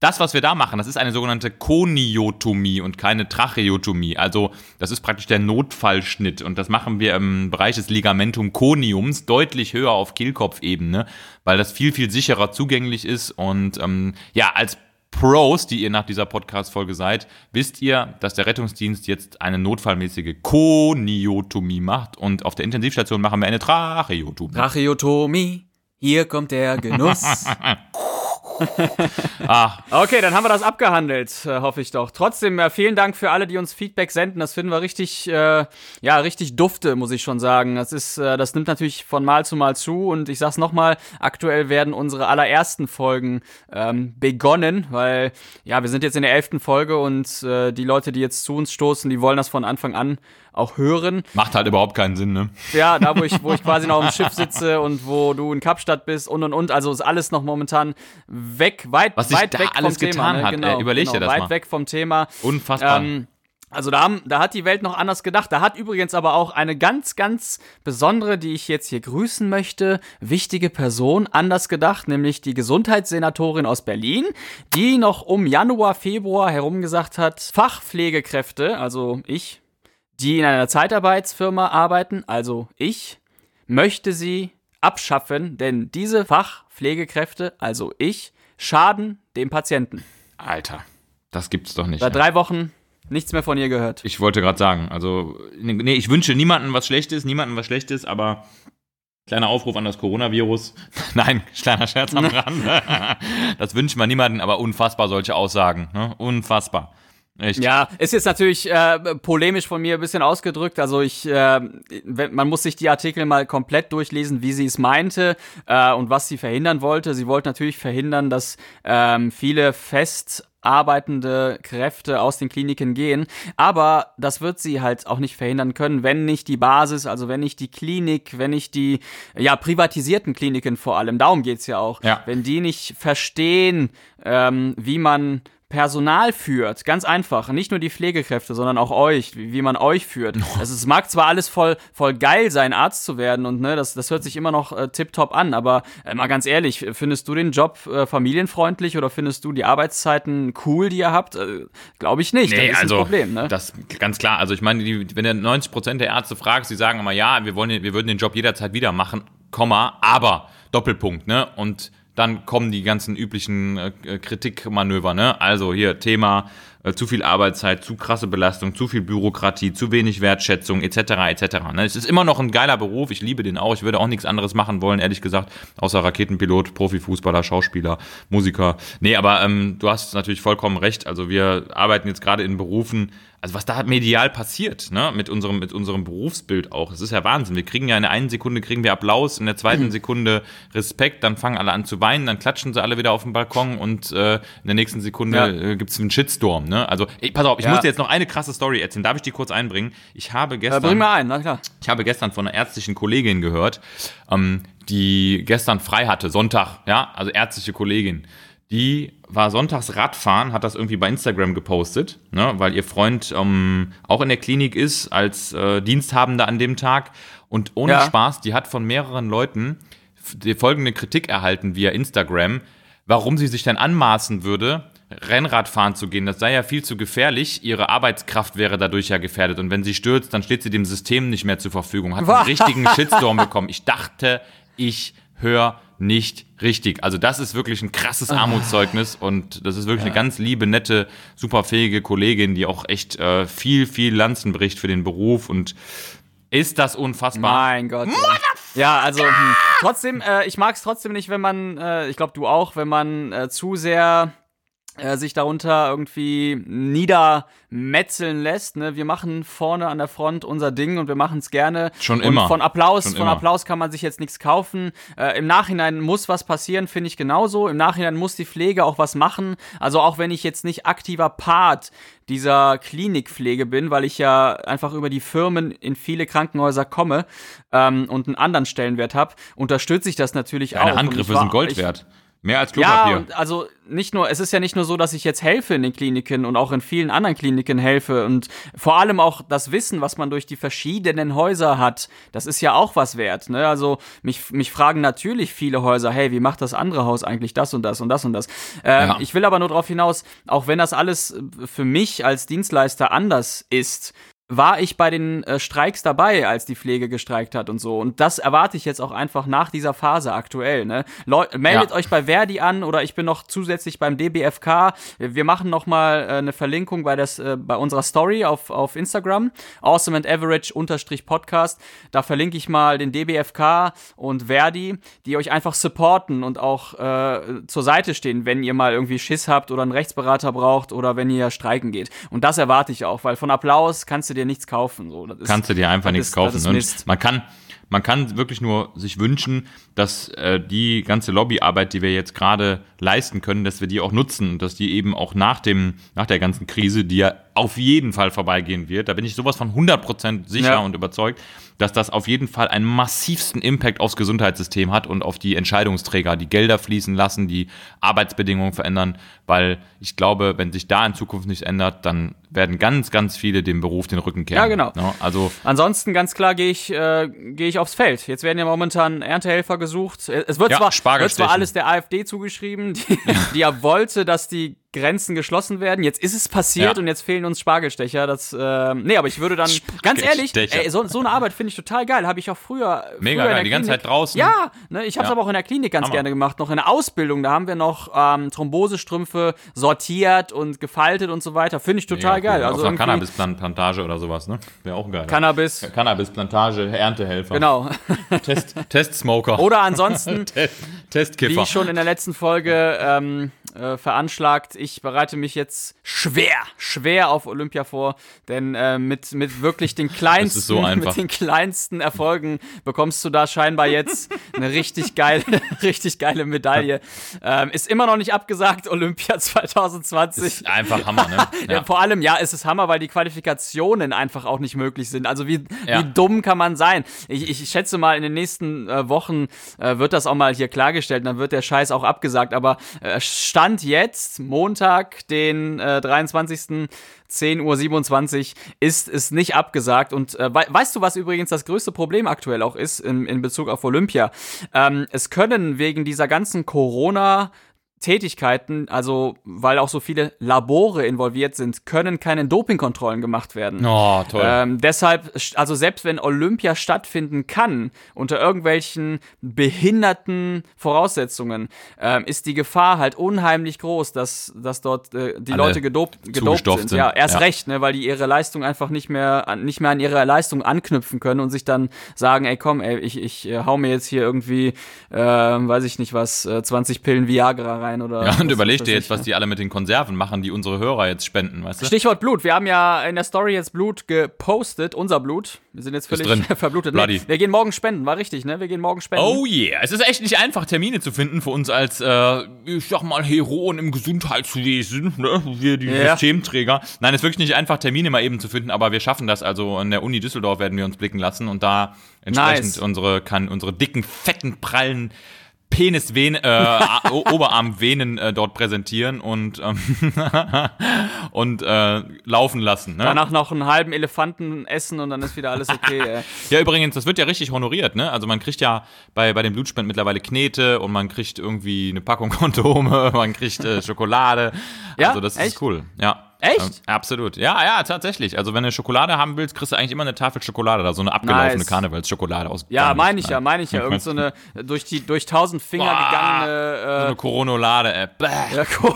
Das, was wir da machen, das ist eine sogenannte Koniotomie und keine Tracheotomie. Also, das ist praktisch der Notfallschnitt. Und das machen wir im Bereich des Ligamentum coniums deutlich höher auf Kehlkopfebene, weil das viel, viel sicherer zugänglich ist. Und ähm, ja, als Pros, die ihr nach dieser Podcast-Folge seid, wisst ihr, dass der Rettungsdienst jetzt eine notfallmäßige Koniotomie macht. Und auf der Intensivstation machen wir eine Tracheotomie.
Tracheotomie, hier kommt der Genuss. <laughs>
Ah,
Okay, dann haben wir das abgehandelt, äh, hoffe ich doch. Trotzdem, äh, vielen Dank für alle, die uns Feedback senden. Das finden wir richtig, äh, ja, richtig dufte, muss ich schon sagen. Das ist, äh, das nimmt natürlich von Mal zu Mal zu. Und ich sag's nochmal, aktuell werden unsere allerersten Folgen ähm, begonnen, weil, ja, wir sind jetzt in der elften Folge und äh, die Leute, die jetzt zu uns stoßen, die wollen das von Anfang an auch hören.
macht halt überhaupt keinen Sinn, ne?
Ja, da wo ich, wo ich quasi noch im Schiff sitze und wo du in Kapstadt bist und und und. Also ist alles noch momentan weg, weit,
Was
weit weg
alles
vom
getan
Thema.
hat,
ne?
ey, überleg dir das
weit
mal.
weg vom Thema.
Unfassbar.
Ähm, also da, haben, da hat die Welt noch anders gedacht. Da hat übrigens aber auch eine ganz, ganz besondere, die ich jetzt hier grüßen möchte, wichtige Person anders gedacht, nämlich die Gesundheitssenatorin aus Berlin, die noch um Januar, Februar herum gesagt hat, Fachpflegekräfte, also ich, die in einer Zeitarbeitsfirma arbeiten, also ich, möchte sie abschaffen, denn diese Fachpflegekräfte, also ich, schaden dem Patienten.
Alter, das gibt's doch nicht.
Seit drei Wochen nichts mehr von ihr gehört.
Ich wollte gerade sagen, also, nee, ich wünsche niemandem was Schlechtes, niemandem was Schlechtes, aber Kleiner Aufruf an das Coronavirus. <laughs> Nein, kleiner Scherz am <laughs> Rand. das wünscht man niemanden, aber unfassbar solche Aussagen. Ne? Unfassbar.
Echt? Ja, ist jetzt natürlich äh, polemisch von mir ein bisschen ausgedrückt. Also ich, äh, man muss sich die Artikel mal komplett durchlesen, wie sie es meinte äh, und was sie verhindern wollte. Sie wollte natürlich verhindern, dass ähm, viele fest arbeitende Kräfte aus den Kliniken gehen. Aber das wird sie halt auch nicht verhindern können, wenn nicht die Basis, also wenn nicht die Klinik, wenn nicht die ja privatisierten Kliniken vor allem, darum geht's ja auch, ja. wenn die nicht verstehen, ähm, wie man Personal führt, ganz einfach, nicht nur die Pflegekräfte, sondern auch euch, wie, wie man euch führt. <laughs> Also es mag zwar alles voll, voll geil sein, Arzt zu werden und ne, das, das hört sich immer noch äh, tipptopp an, aber äh, mal ganz ehrlich, findest du den Job äh, familienfreundlich oder findest du die Arbeitszeiten cool, die ihr habt? Äh, Glaube ich nicht.
Nee, das ist also, ein Problem, ne? Das ganz klar. Also ich meine, die, wenn du 90 Prozent der Ärzte fragst, die sagen immer, ja, wir wollen, wir würden den Job jederzeit wieder machen, Komma, aber Doppelpunkt, ne? Und dann kommen die ganzen üblichen äh, Kritikmanöver, ne? Also hier Thema äh, zu viel Arbeitszeit, zu krasse Belastung, zu viel Bürokratie, zu wenig Wertschätzung etc. etc. Ne? Es ist immer noch ein geiler Beruf, ich liebe den auch. Ich würde auch nichts anderes machen wollen, ehrlich gesagt, außer Raketenpilot, Profifußballer, Schauspieler, Musiker. Nee, aber ähm, du hast natürlich vollkommen recht. Also wir arbeiten jetzt gerade in Berufen, also was da medial passiert, ne, mit unserem, mit unserem Berufsbild auch. Es ist ja Wahnsinn. Wir kriegen ja in der einen Sekunde kriegen wir Applaus, in der zweiten mhm. Sekunde Respekt, dann fangen alle an zu weinen, dann klatschen sie alle wieder auf dem Balkon und äh, in der nächsten Sekunde ja. äh, gibt es einen Shitstorm, ne? Also, ey, pass auf, ich ja. muss dir jetzt noch eine krasse Story erzählen. Darf ich die kurz einbringen? Ich habe gestern.
Ja, bring mal ein, na klar.
Ich habe gestern von einer ärztlichen Kollegin gehört, ähm, die gestern frei hatte, Sonntag, ja, also ärztliche Kollegin die war sonntags Radfahren, hat das irgendwie bei Instagram gepostet, ne, weil ihr Freund ähm, auch in der Klinik ist als äh, Diensthabender an dem Tag. Und ohne ja. Spaß, die hat von mehreren Leuten die folgende Kritik erhalten via Instagram, warum sie sich denn anmaßen würde, Rennradfahren zu gehen. Das sei ja viel zu gefährlich. Ihre Arbeitskraft wäre dadurch ja gefährdet. Und wenn sie stürzt, dann steht sie dem System nicht mehr zur Verfügung. Hat einen <laughs> richtigen Shitstorm bekommen. Ich dachte, ich höre nicht richtig. Also das ist wirklich ein krasses Armutszeugnis und das ist wirklich ja. eine ganz liebe, nette, superfähige Kollegin, die auch echt äh, viel, viel Lanzen bricht für den Beruf und ist das unfassbar.
Mein Gott. Ja, ja also hm, trotzdem, äh, ich mag es trotzdem nicht, wenn man, äh, ich glaube du auch, wenn man äh, zu sehr äh, sich darunter irgendwie niedermetzeln lässt. Ne? Wir machen vorne an der Front unser Ding und wir machen es gerne.
Schon immer.
Und von Applaus, Schon von immer. Applaus kann man sich jetzt nichts kaufen. Äh, Im Nachhinein muss was passieren, finde ich genauso. Im Nachhinein muss die Pflege auch was machen. Also auch wenn ich jetzt nicht aktiver Part dieser Klinikpflege bin, weil ich ja einfach über die Firmen in viele Krankenhäuser komme ähm, und einen anderen Stellenwert habe, unterstütze ich das natürlich
Deine
auch.
Deine Handgriffe sind Gold wert. Mehr als
Klopapier. Ja, und also nicht nur, es ist ja nicht nur so, dass ich jetzt helfe in den Kliniken und auch in vielen anderen Kliniken helfe und vor allem auch das Wissen, was man durch die verschiedenen Häuser hat, das ist ja auch was wert. Ne? Also mich, mich fragen natürlich viele Häuser, hey, wie macht das andere Haus eigentlich das und das und das und das? Ähm, ja. Ich will aber nur darauf hinaus, auch wenn das alles für mich als Dienstleister anders ist, war ich bei den äh, Streiks dabei, als die Pflege gestreikt hat und so. Und das erwarte ich jetzt auch einfach nach dieser Phase aktuell. Ne? Leu meldet ja. euch bei Verdi an oder ich bin noch zusätzlich beim DBFK. Wir machen noch mal äh, eine Verlinkung bei, das, äh, bei unserer Story auf, auf Instagram, awesome and average unterstrich Podcast. Da verlinke ich mal den DBFK und Verdi, die euch einfach supporten und auch äh, zur Seite stehen, wenn ihr mal irgendwie Schiss habt oder einen Rechtsberater braucht oder wenn ihr streiken geht. Und das erwarte ich auch, weil von Applaus kannst du dir dir nichts kaufen. So.
Ist, Kannst du dir einfach nichts ist, kaufen. Ne? Man kann, man kann wirklich nur sich wünschen, dass äh, die ganze Lobbyarbeit, die wir jetzt gerade leisten können, dass wir die auch nutzen, dass die eben auch nach dem, nach der ganzen Krise, die ja auf jeden Fall vorbeigehen wird, da bin ich sowas von 100% sicher ja. und überzeugt, dass das auf jeden Fall einen massivsten Impact aufs Gesundheitssystem hat und auf die Entscheidungsträger, die Gelder fließen lassen, die Arbeitsbedingungen verändern, weil ich glaube, wenn sich da in Zukunft nichts ändert, dann werden ganz, ganz viele dem Beruf den Rücken kehren.
Ja, genau. Ja, also Ansonsten ganz klar gehe ich, äh, gehe ich aufs Feld. Jetzt werden ja momentan Erntehelfer gesucht. Es wird, ja, zwar, wird zwar alles der AfD zugeschrieben, die, <laughs> die ja wollte, dass die Grenzen geschlossen werden. Jetzt ist es passiert
Ja.
und jetzt fehlen uns Spargelstecher. Das, äh, nee, aber ich würde dann, ganz ehrlich, ey, so, so eine Arbeit finde ich total geil. Habe ich auch früher.
Mega
früher
geil, die ganze Zeit draußen.
Ja, ne, ich habe es
Ja.
aber auch in der Klinik ganz
Hammer.
gerne gemacht. Noch in der Ausbildung, da haben wir noch ähm, Thrombosestrümpfe sortiert und gefaltet und so weiter. Finde ich total
Mega cool.
geil. Also
Auf einer Cannabisplantage oder sowas, ne? Wäre auch geil.
Cannabis.
Cannabisplantage, Erntehelfer.
Genau. <laughs>
Test, Testsmoker.
Oder ansonsten <laughs>
Test,
Wie
Testkiffer.
schon in der letzten Folge ähm, äh, veranschlagt, ich bereite mich jetzt schwer, schwer auf Olympia vor, denn äh, mit, mit wirklich den <laughs> kleinsten,
so <laughs>
mit den kleinsten Erfolgen bekommst du da scheinbar jetzt eine richtig geile, <laughs> richtig geile Medaille. Ähm, ist immer noch nicht abgesagt, Olympia 2020.
ist einfach Hammer, ne?
Ja. Vor allem, ja, es ist Hammer, weil die Qualifikationen einfach auch nicht möglich sind. Also wie,
Ja.
wie dumm kann man sein? Ich, ich schätze mal, in den nächsten äh, Wochen äh, wird das auch mal hier klargestellt, dann wird der Scheiß auch abgesagt. Aber äh, Stand jetzt, Montag, den äh, 23. 10.27 Uhr ist es nicht abgesagt. Und äh, wei weißt du, was übrigens das größte Problem aktuell auch ist in, in Bezug auf Olympia? Ähm, es können wegen dieser ganzen Corona- Tätigkeiten, also weil auch so viele Labore involviert sind, können keine Dopingkontrollen gemacht werden.
Oh, toll.
Ähm, deshalb, also selbst wenn Olympia stattfinden kann, unter irgendwelchen behinderten Voraussetzungen, ähm, ist die Gefahr halt unheimlich groß, dass, dass dort äh, die
Alle
Leute gedopt, gedopt sind.
sind.
Ja, erst
Ja.
recht, ne, weil die ihre Leistung einfach nicht mehr, an, nicht mehr an ihre Leistung anknüpfen können und sich dann sagen, ey komm, ey, ich, ich äh, hau mir jetzt hier irgendwie, äh, weiß ich nicht was, äh, 20 Pillen Viagra rein oder.
ja, und überleg dir jetzt, was die alle mit den Konserven machen, die unsere Hörer jetzt spenden, weißt du?
Stichwort Blut. Wir haben ja in der Story jetzt Blut gepostet, unser Blut. Wir sind jetzt völlig
drin. <laughs>
verblutet. Nee, wir gehen morgen spenden, war richtig, ne? Wir gehen morgen spenden.
Oh yeah, es ist echt nicht einfach, Termine zu finden für uns als, äh, ich sag mal, Heroen im Gesundheitswesen, ne? wir die
Ja.
Systemträger. Nein, es ist wirklich nicht einfach, Termine mal eben zu finden, aber wir schaffen das. Also an der Uni Düsseldorf werden wir uns blicken lassen und da entsprechend
Nice.
unsere, kann, unsere dicken, fetten, prallen Penisvenen, äh, Oberarmvenen äh, dort präsentieren und, ähm, <laughs> und äh, laufen lassen. Ne?
Danach noch einen halben Elefanten essen und dann ist wieder alles okay. <laughs> ey.
Ja, übrigens, das wird ja richtig honoriert, ne? Also man kriegt ja bei, bei den Blutspenden mittlerweile Knete und man kriegt irgendwie eine Packung <laughs> Kondome, man kriegt äh, Schokolade.
Ja?
Also das
Echt?
ist cool. Ja.
Echt?
Ähm, absolut. Ja, ja, tatsächlich. Also wenn du Schokolade haben willst, kriegst du eigentlich immer eine Tafel Schokolade da, so eine abgelaufene
Nice.
Karnevalsschokolade aus.
Ja, meine ich ja, meine ich ja. Irgend so eine durch die durch tausend Finger
Boah. So
gegangene
eine äh, bäh.
äh, ja, cool.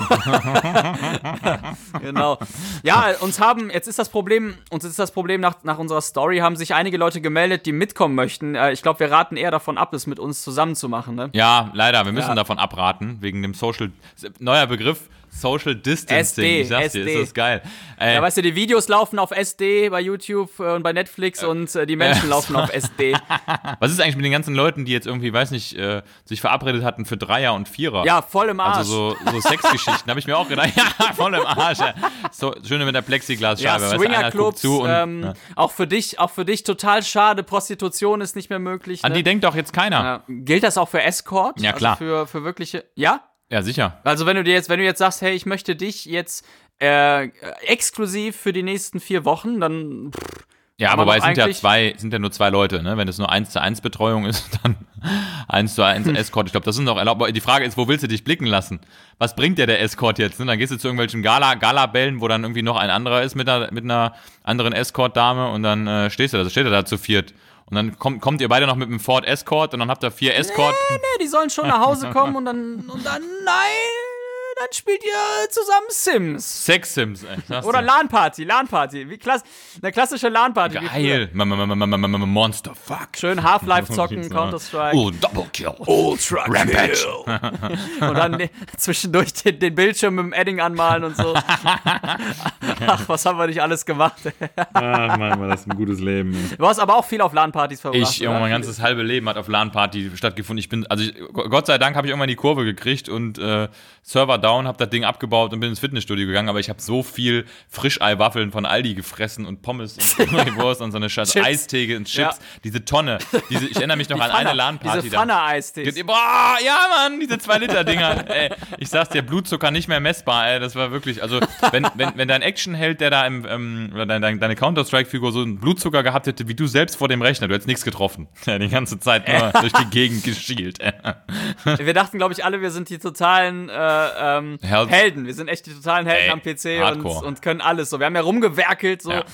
Genau. Ja, uns haben, jetzt ist das Problem, uns ist das Problem nach, nach unserer Story, haben sich einige Leute gemeldet, die mitkommen möchten. Äh, ich glaube, wir raten eher davon ab, es mit uns zusammen zu machen, ne?
Ja, leider, wir müssen
Ja.
davon abraten, wegen dem Social, neuer Begriff, Social Distancing.
SD,
ich sag's dir,
SD.
ist das geil. Ey,
Ja, weißt du, die Videos laufen auf SD bei YouTube äh, und bei Netflix und äh, die Menschen <laughs> laufen auf SD. <laughs>
was ist eigentlich mit den ganzen Leuten, die jetzt irgendwie, weiß nicht, äh, sich verabredet hatten für Dreier und Vierer?
Ja, voll im Arsch.
Also so, so Sexgeschichten, habe ich mir auch gedacht, <laughs> ja, voll im Arsch. Ja. So, schön mit der
ja,
Plexiglasscheibe. einer
Swingerclubs, ähm,
ja.
auch für dich, auch für dich total schade. Prostitution ist nicht mehr möglich.
An
Ne?
die denkt doch jetzt keiner. Ja,
ja. Gilt das auch für Escort?
Ja, klar.
Also für, für wirkliche, ja?
Sicher.
Also wenn du dir jetzt, wenn du jetzt sagst, hey, ich möchte dich jetzt äh, exklusiv für die nächsten vier Wochen, dann pff,
Ja,
Aber
wobei sind ja zwei, sind ja nur zwei Leute, ne? Wenn es nur 1 zu 1 Betreuung ist, <laughs> dann 1 zu 1 Escort. Ich glaube, das sind doch erlaubt. Aber die Frage ist, wo willst du dich blicken lassen? Was bringt dir der Escort jetzt? Ne? Dann gehst du zu irgendwelchen Gala, Gala-Bällen, wo dann irgendwie noch ein anderer ist mit einer, mit einer anderen Escort-Dame und dann äh, stehst du da, steht er da zu viert. Und dann kommt, kommt ihr beide noch mit einem Ford Escort und dann habt ihr vier Escort.
nee, die sollen schon nach Hause kommen <laughs> und dann, und dann, nein, dann spielt ihr zusammen Sims.
Sex-Sims, ey. sag's
Oder. LAN-Party, LAN-Party. Wie klass eine klassische LAN-Party.
Geil. Monster, fuck.
Schön Half-Life zocken, Counter-Strike.
Oh, Double Kill.
Ultra
Rampage. <laughs>
Und dann zwischendurch den, den Bildschirm mit dem Edding anmalen und so. <laughs> Ach, was haben wir nicht alles gemacht.
Ach, Mann, war das ein gutes Leben.
Du hast aber auch viel auf LAN-Partys verbracht.
Ich,
oder?
mein ganzes halbe Leben hat auf LAN-Party stattgefunden. Ich bin, also ich, Gott sei Dank habe ich irgendwann die Kurve gekriegt und äh, Server down, habe das Ding abgebaut und bin ins Fitnessstudio gegangen. Aber ich habe so viel Frischeiwaffeln von Aldi gefressen und Pommes und <laughs> Currywurst und so eine scheiß
Chips.
Und Chips.
Ja.
Diese Tonne. Diese, ich erinnere mich <laughs> noch
Die
an
Pfanne,
eine LAN-Party.
Diese. Pfanne-Eistees.
Boah, ja, Mann, diese 2-Liter-Dinger. <laughs> ey, ich sag's dir, Blutzucker nicht mehr messbar, ey. Das war wirklich, also, wenn, wenn, wenn dein Actionheld, der da im, ähm, oder dein, dein, deine Counter-Strike-Figur so einen Blutzucker gehabt hätte, wie du selbst vor dem Rechner, du hättest nichts getroffen. Die ganze Zeit nur durch die Gegend geschielt. ey.
Wir dachten, glaube ich, alle, wir sind die totalen äh, ähm,
Held-
Helden. Wir sind echt die totalen Helden
Ey,
am PC und,
Hardcore.
und können alles. So, wir haben ja rumgewerkelt, so
Ja.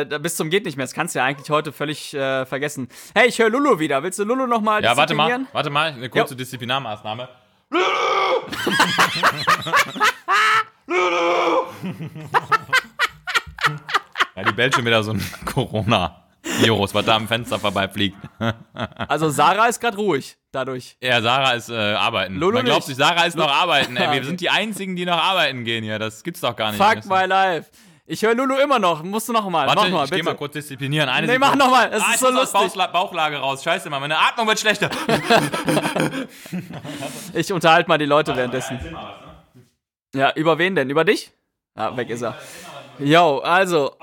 äh, bis zum geht nicht mehr. Das kannst du ja eigentlich heute völlig äh, vergessen. Hey, ich höre Lulu wieder. Willst du Lulu noch mal
Ja, warte mal, warte mal, eine kurze
Jo.
Disziplinarmaßnahme. <laughs> ja, die bellt schon wieder so ein <laughs> Corona-Virus, was da am Fenster vorbeifliegt. <laughs>
Also Sarah ist gerade ruhig dadurch.
Ja, Sarah ist äh, arbeiten.
Lolo
Man glaubt sich, Sarah ist noch arbeiten. Ey, wir <laughs> sind die Einzigen, die noch arbeiten gehen hier. Das gibt's doch gar nicht.
Fuck my life. Ich höre Lulu immer noch. Musst du noch mal.
Warte,
mach mal,
ich geh
bitte.
mal kurz disziplinieren. Eine
Nee,
Sekunde.
mach noch mal. Es
ah,
ist so
muss aus
lustig.
Bauchla Bauchlage raus. Scheiße, Mann. Meine Atmung wird schlechter. <laughs>
Ich unterhalte mal die Leute währenddessen.
Mal was, ne?
Ja, über wen denn? Über dich? Ja, weg ist er. Yo, also,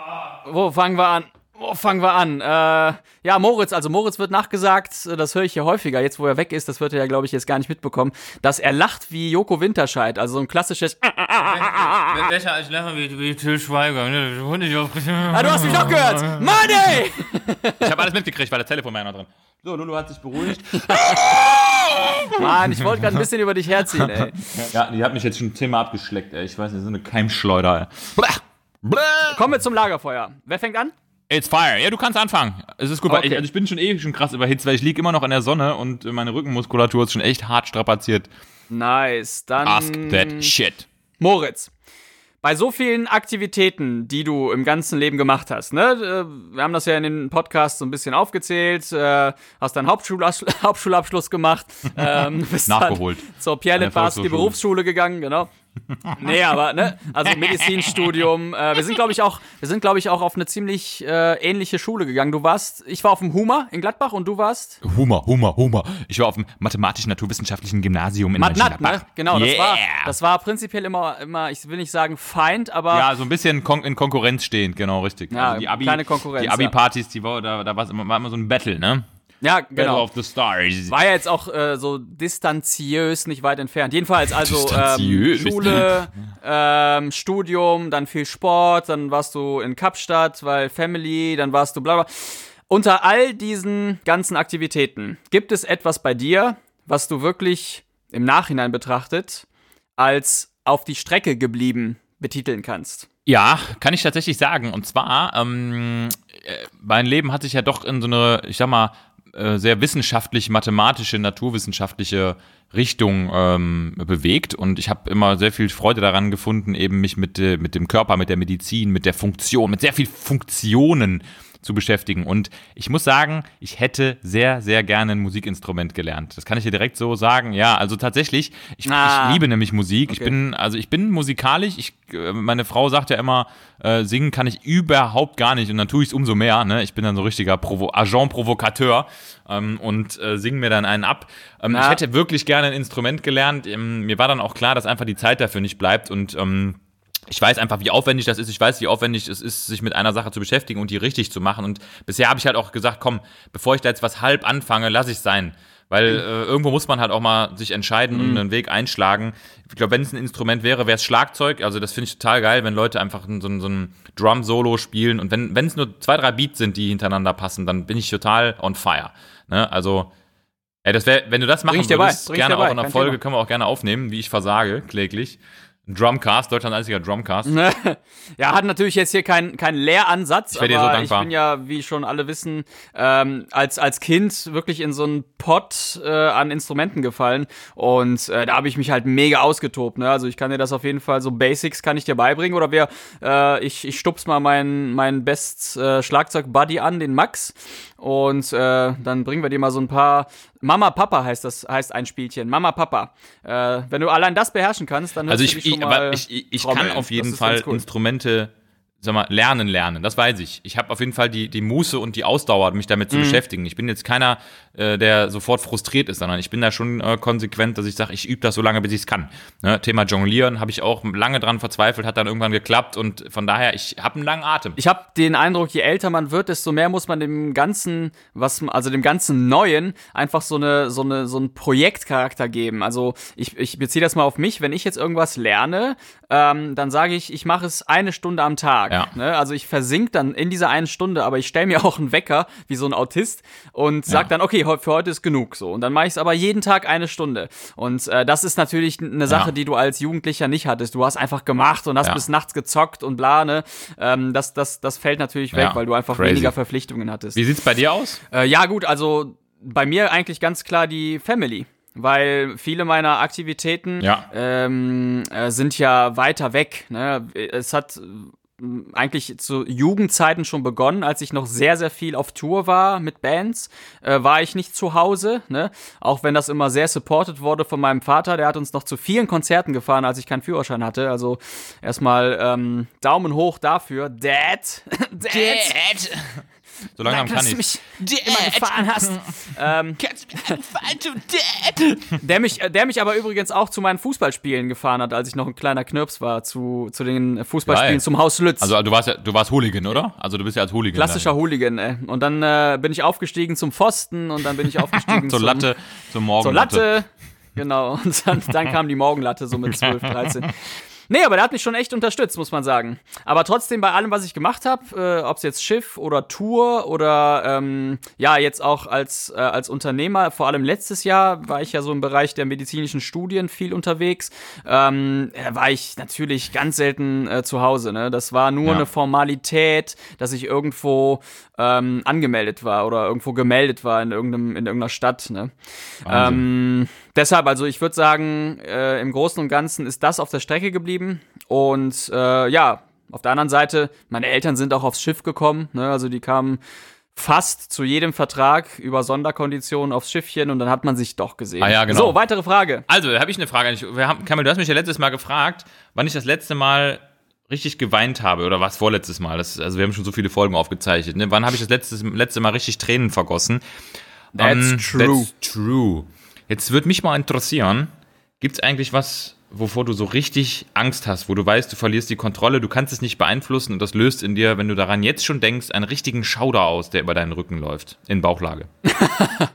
wo fangen wir an? Wo fangen wir an? Äh, ja, Moritz, also Moritz wird nachgesagt, das höre ich hier häufiger, jetzt wo er weg ist, das wird er ja, glaube ich, jetzt gar nicht mitbekommen, dass er lacht wie Joko Winterscheid, also so ein klassisches <laughs>
Besser als Lachen wie, wie Till Schweiger. ne?
Ah, du hast mich doch gehört! Mann, ey!
Ich habe alles mitgekriegt, weil das Telefon war noch drin. So, Lulu hat sich beruhigt. <laughs>
Mann, ich wollte gerade ein bisschen über dich herziehen, ey.
Ja, die hat mich jetzt schon zehnmal abgeschleckt, ey. Ich weiß nicht, so eine Keimschleuder, ey.
Kommen wir zum Lagerfeuer. Wer fängt an?
It's fire. Ja, du kannst anfangen. Es ist gut, weil
Okay.
ich, also ich bin schon ewig schon krass überhitzt, weil ich liege immer noch in der Sonne und meine Rückenmuskulatur ist schon echt hart strapaziert.
Nice, dann
Ask that shit.
Moritz, bei so vielen Aktivitäten, die du im ganzen Leben gemacht hast, ne, äh, wir haben das ja in den Podcasts so ein bisschen aufgezählt, äh, hast deinen Hauptschulabs <laughs> Hauptschulabschluss gemacht, ähm, bist
Nachgeholt.
dann zur Pierre
Volkshochschule.
Berufsschule gegangen, genau. <laughs> nee, aber, ne, also Medizinstudium, äh, wir sind, glaube ich, auch, wir sind, glaube ich, auch auf eine ziemlich äh, ähnliche Schule gegangen. Du warst, ich war auf dem Hummer in Gladbach und du warst
Humor, Humor, Humor. Ich war auf dem mathematisch-naturwissenschaftlichen Gymnasium in
Matnat, ne?
Mönchengladbach.
Genau, das
yeah.
war, das war prinzipiell immer, immer, ich will nicht sagen Feind, aber
Ja, so ein bisschen kon in Konkurrenz stehend, genau, richtig.
Ja,
also die Abi,
Konkurrenz,
Die Abi-Partys, die war, da, da war's immer, war immer so ein Battle, ne?
Ja,
Battle
genau.
of the Stars.
War ja jetzt auch äh, so distanziös nicht weit entfernt. Jedenfalls also ähm. Schule, ähm, Studium, dann viel Sport, dann warst du in Kapstadt, weil Family, dann warst du bla bla. Unter all diesen ganzen Aktivitäten gibt es etwas bei dir, was du wirklich im Nachhinein betrachtet als auf die Strecke geblieben betiteln kannst.
Ja, kann ich tatsächlich sagen. Und zwar, ähm, äh, mein Leben hat sich ja doch in so eine, ich sag mal, äh, sehr wissenschaftlich-mathematische, naturwissenschaftliche Richtung ähm, bewegt. Und ich habe immer sehr viel Freude daran gefunden, eben mich mit, äh, mit dem Körper, mit der Medizin, mit der Funktion, mit sehr viel Funktionen zu beschäftigen. Und ich muss sagen, ich hätte sehr, sehr gerne ein Musikinstrument gelernt. Das kann ich dir direkt so sagen. Ja, also tatsächlich, ich,
Ah.
ich liebe nämlich Musik. Ich
Okay.
bin, also ich bin musikalisch. Ich, äh, meine Frau sagt ja immer, äh, singen kann ich überhaupt gar nicht. Und dann tue ich es umso mehr. Ne? Ich bin dann so richtiger Provo Agent Provokateur ähm, und äh, singe mir dann einen ab. Ähm,
Ja.
Ich hätte wirklich gerne ein Instrument gelernt. Ähm, mir war dann auch klar, dass einfach die Zeit dafür nicht bleibt und ähm, ich weiß einfach, wie aufwendig das ist. Ich weiß, wie aufwendig es ist, sich mit einer Sache zu beschäftigen und die richtig zu machen. Und bisher habe ich halt auch gesagt, komm, bevor ich da jetzt was halb anfange, lass ich sein. Weil äh, irgendwo muss man halt auch mal sich entscheiden und einen Weg einschlagen. Ich glaube, wenn es ein Instrument wäre, wäre es Schlagzeug. Also das finde ich total geil, wenn Leute einfach so, ein- so ein Drum-Solo spielen. Und wenn wenn es nur zwei, drei Beats sind, die hintereinander passen, dann bin ich total on fire. Ne? Also, ey, das wäre, wenn du das machen
bei,
würdest,
ich
gerne
bei,
auch in einer
kein
Folge, können wir auch gerne aufnehmen, wie ich versage, kläglich. Drumcast, Deutschlands einziger Drumcast. <laughs>
Ja, hat natürlich jetzt hier keinen kein Lehransatz,
wär dir so
aber
dankbar.
ich bin ja, wie schon alle wissen, ähm, als, als Kind wirklich in so einen Pott äh, an Instrumenten gefallen und äh, da habe ich mich halt mega ausgetobt. Ne? Also ich kann dir das auf jeden Fall, so Basics kann ich dir beibringen oder wir, äh, ich, ich stups mal meinen mein Best äh, an, den Max und äh, dann bringen wir dir mal so ein paar Mama Papa heißt das heißt ein Spielchen Mama Papa äh, wenn du allein das beherrschen kannst dann
Also ich, ich, ich, ich, kann auf jeden Fall
cool.
Instrumente, sag mal, lernen, lernen. Das weiß ich. Ich habe auf jeden Fall die, die Muße und die Ausdauer, mich damit
Mhm.
zu beschäftigen. Ich bin jetzt keiner, äh, der sofort frustriert ist, sondern ich bin da schon äh, konsequent, dass ich sage, ich übe das so lange, bis ich es kann. Ne? Thema Jonglieren habe ich auch lange dran verzweifelt, hat dann irgendwann geklappt und von daher, ich habe einen langen Atem.
Ich habe den Eindruck, je älter man wird, desto mehr muss man dem ganzen, was also dem ganzen Neuen einfach so eine so eine so einen Projektcharakter geben. Also ich, ich beziehe das mal auf mich. Wenn ich jetzt irgendwas lerne, ähm, dann sage ich, ich mache es eine Stunde am Tag.
Ja.
Ne? Also ich versink dann in dieser einen Stunde, aber ich stelle mir auch einen Wecker wie so ein Autist und sag
Ja.
dann, okay, okay, für heute ist genug so. Und dann mache ich es aber jeden Tag eine Stunde. Und äh, das ist natürlich eine Sache,
Ja.
die du als Jugendlicher nicht hattest. Du hast einfach gemacht und hast
Ja.
bis nachts gezockt und bla, ne? Ähm, das, das, das fällt natürlich weg,
Ja,
weil du einfach
crazy.
weniger Verpflichtungen hattest.
Wie sieht's bei dir aus?
Äh, ja, gut, also bei mir eigentlich ganz klar die Family. Weil viele meiner Aktivitäten
Ja.
ähm, äh, sind ja weiter weg. Ne? Es hat eigentlich zu Jugendzeiten schon begonnen, als ich noch sehr, sehr viel auf Tour war mit Bands, äh, war ich nicht zu Hause, ne? Auch wenn das immer sehr supported wurde von meinem Vater, der hat uns noch zu vielen Konzerten gefahren, als ich keinen Führerschein hatte. Also erstmal ähm, Daumen hoch dafür. Dad! <laughs> Dad!
So langsam kann ich.
mich immer gefahren hast. ähm,
Kannst du mir anfallen, du Dad?
der, mich, der mich aber übrigens auch zu meinen Fußballspielen gefahren hat, als ich noch ein kleiner Knirps war, zu, zu den Fußballspielen
Geil.
zum Haus Lütz.
Also du warst ja, du warst Hooligan, oder? Also du bist ja als Hooligan.
Klassischer Hooligan, ey. Und dann äh, bin ich aufgestiegen zum Pfosten und dann bin ich aufgestiegen <laughs>
zur
zum,
Latte, zur Morgen.
zur Latte. Genau. Und dann, dann kam die Morgenlatte so mit 12, 13. Nee, aber der hat mich schon echt unterstützt, muss man sagen. Aber trotzdem bei allem, was ich gemacht habe, äh, ob es jetzt Schiff oder Tour oder ähm, ja, jetzt auch als, äh, als Unternehmer, vor allem letztes Jahr war ich ja so im Bereich der medizinischen Studien viel unterwegs, ähm, äh, war ich natürlich ganz selten äh, zu Hause. Ne? Das war nur
Ja.
eine Formalität, dass ich irgendwo ähm, angemeldet war oder irgendwo gemeldet war in, irgendeinem, in irgendeiner Stadt. Ne? Ähm, deshalb, also ich würde sagen, äh, im Großen und Ganzen ist das auf der Strecke geblieben. Und äh, ja, auf der anderen Seite, meine Eltern sind auch aufs Schiff gekommen. Ne? Also die kamen fast zu jedem Vertrag über Sonderkonditionen aufs Schiffchen und dann hat man sich doch gesehen.
Ah ja, genau.
So, weitere Frage.
Also, da habe ich eine Frage. Wir haben, Kamil, du hast mich ja letztes Mal gefragt, wann ich das letzte Mal richtig geweint habe oder was vorletztes Mal. Das, also wir haben schon so viele Folgen aufgezeichnet. Ne? Wann habe ich das letzte, letzte Mal richtig Tränen vergossen?
That's
Ähm,
true.
That's true. Jetzt würde mich mal interessieren, gibt es eigentlich was, wovor du so richtig Angst hast, wo du weißt, du verlierst die Kontrolle, du kannst es nicht beeinflussen und das löst in dir, wenn du daran jetzt schon denkst, einen richtigen Schauder aus, der über deinen Rücken läuft, in Bauchlage. <laughs>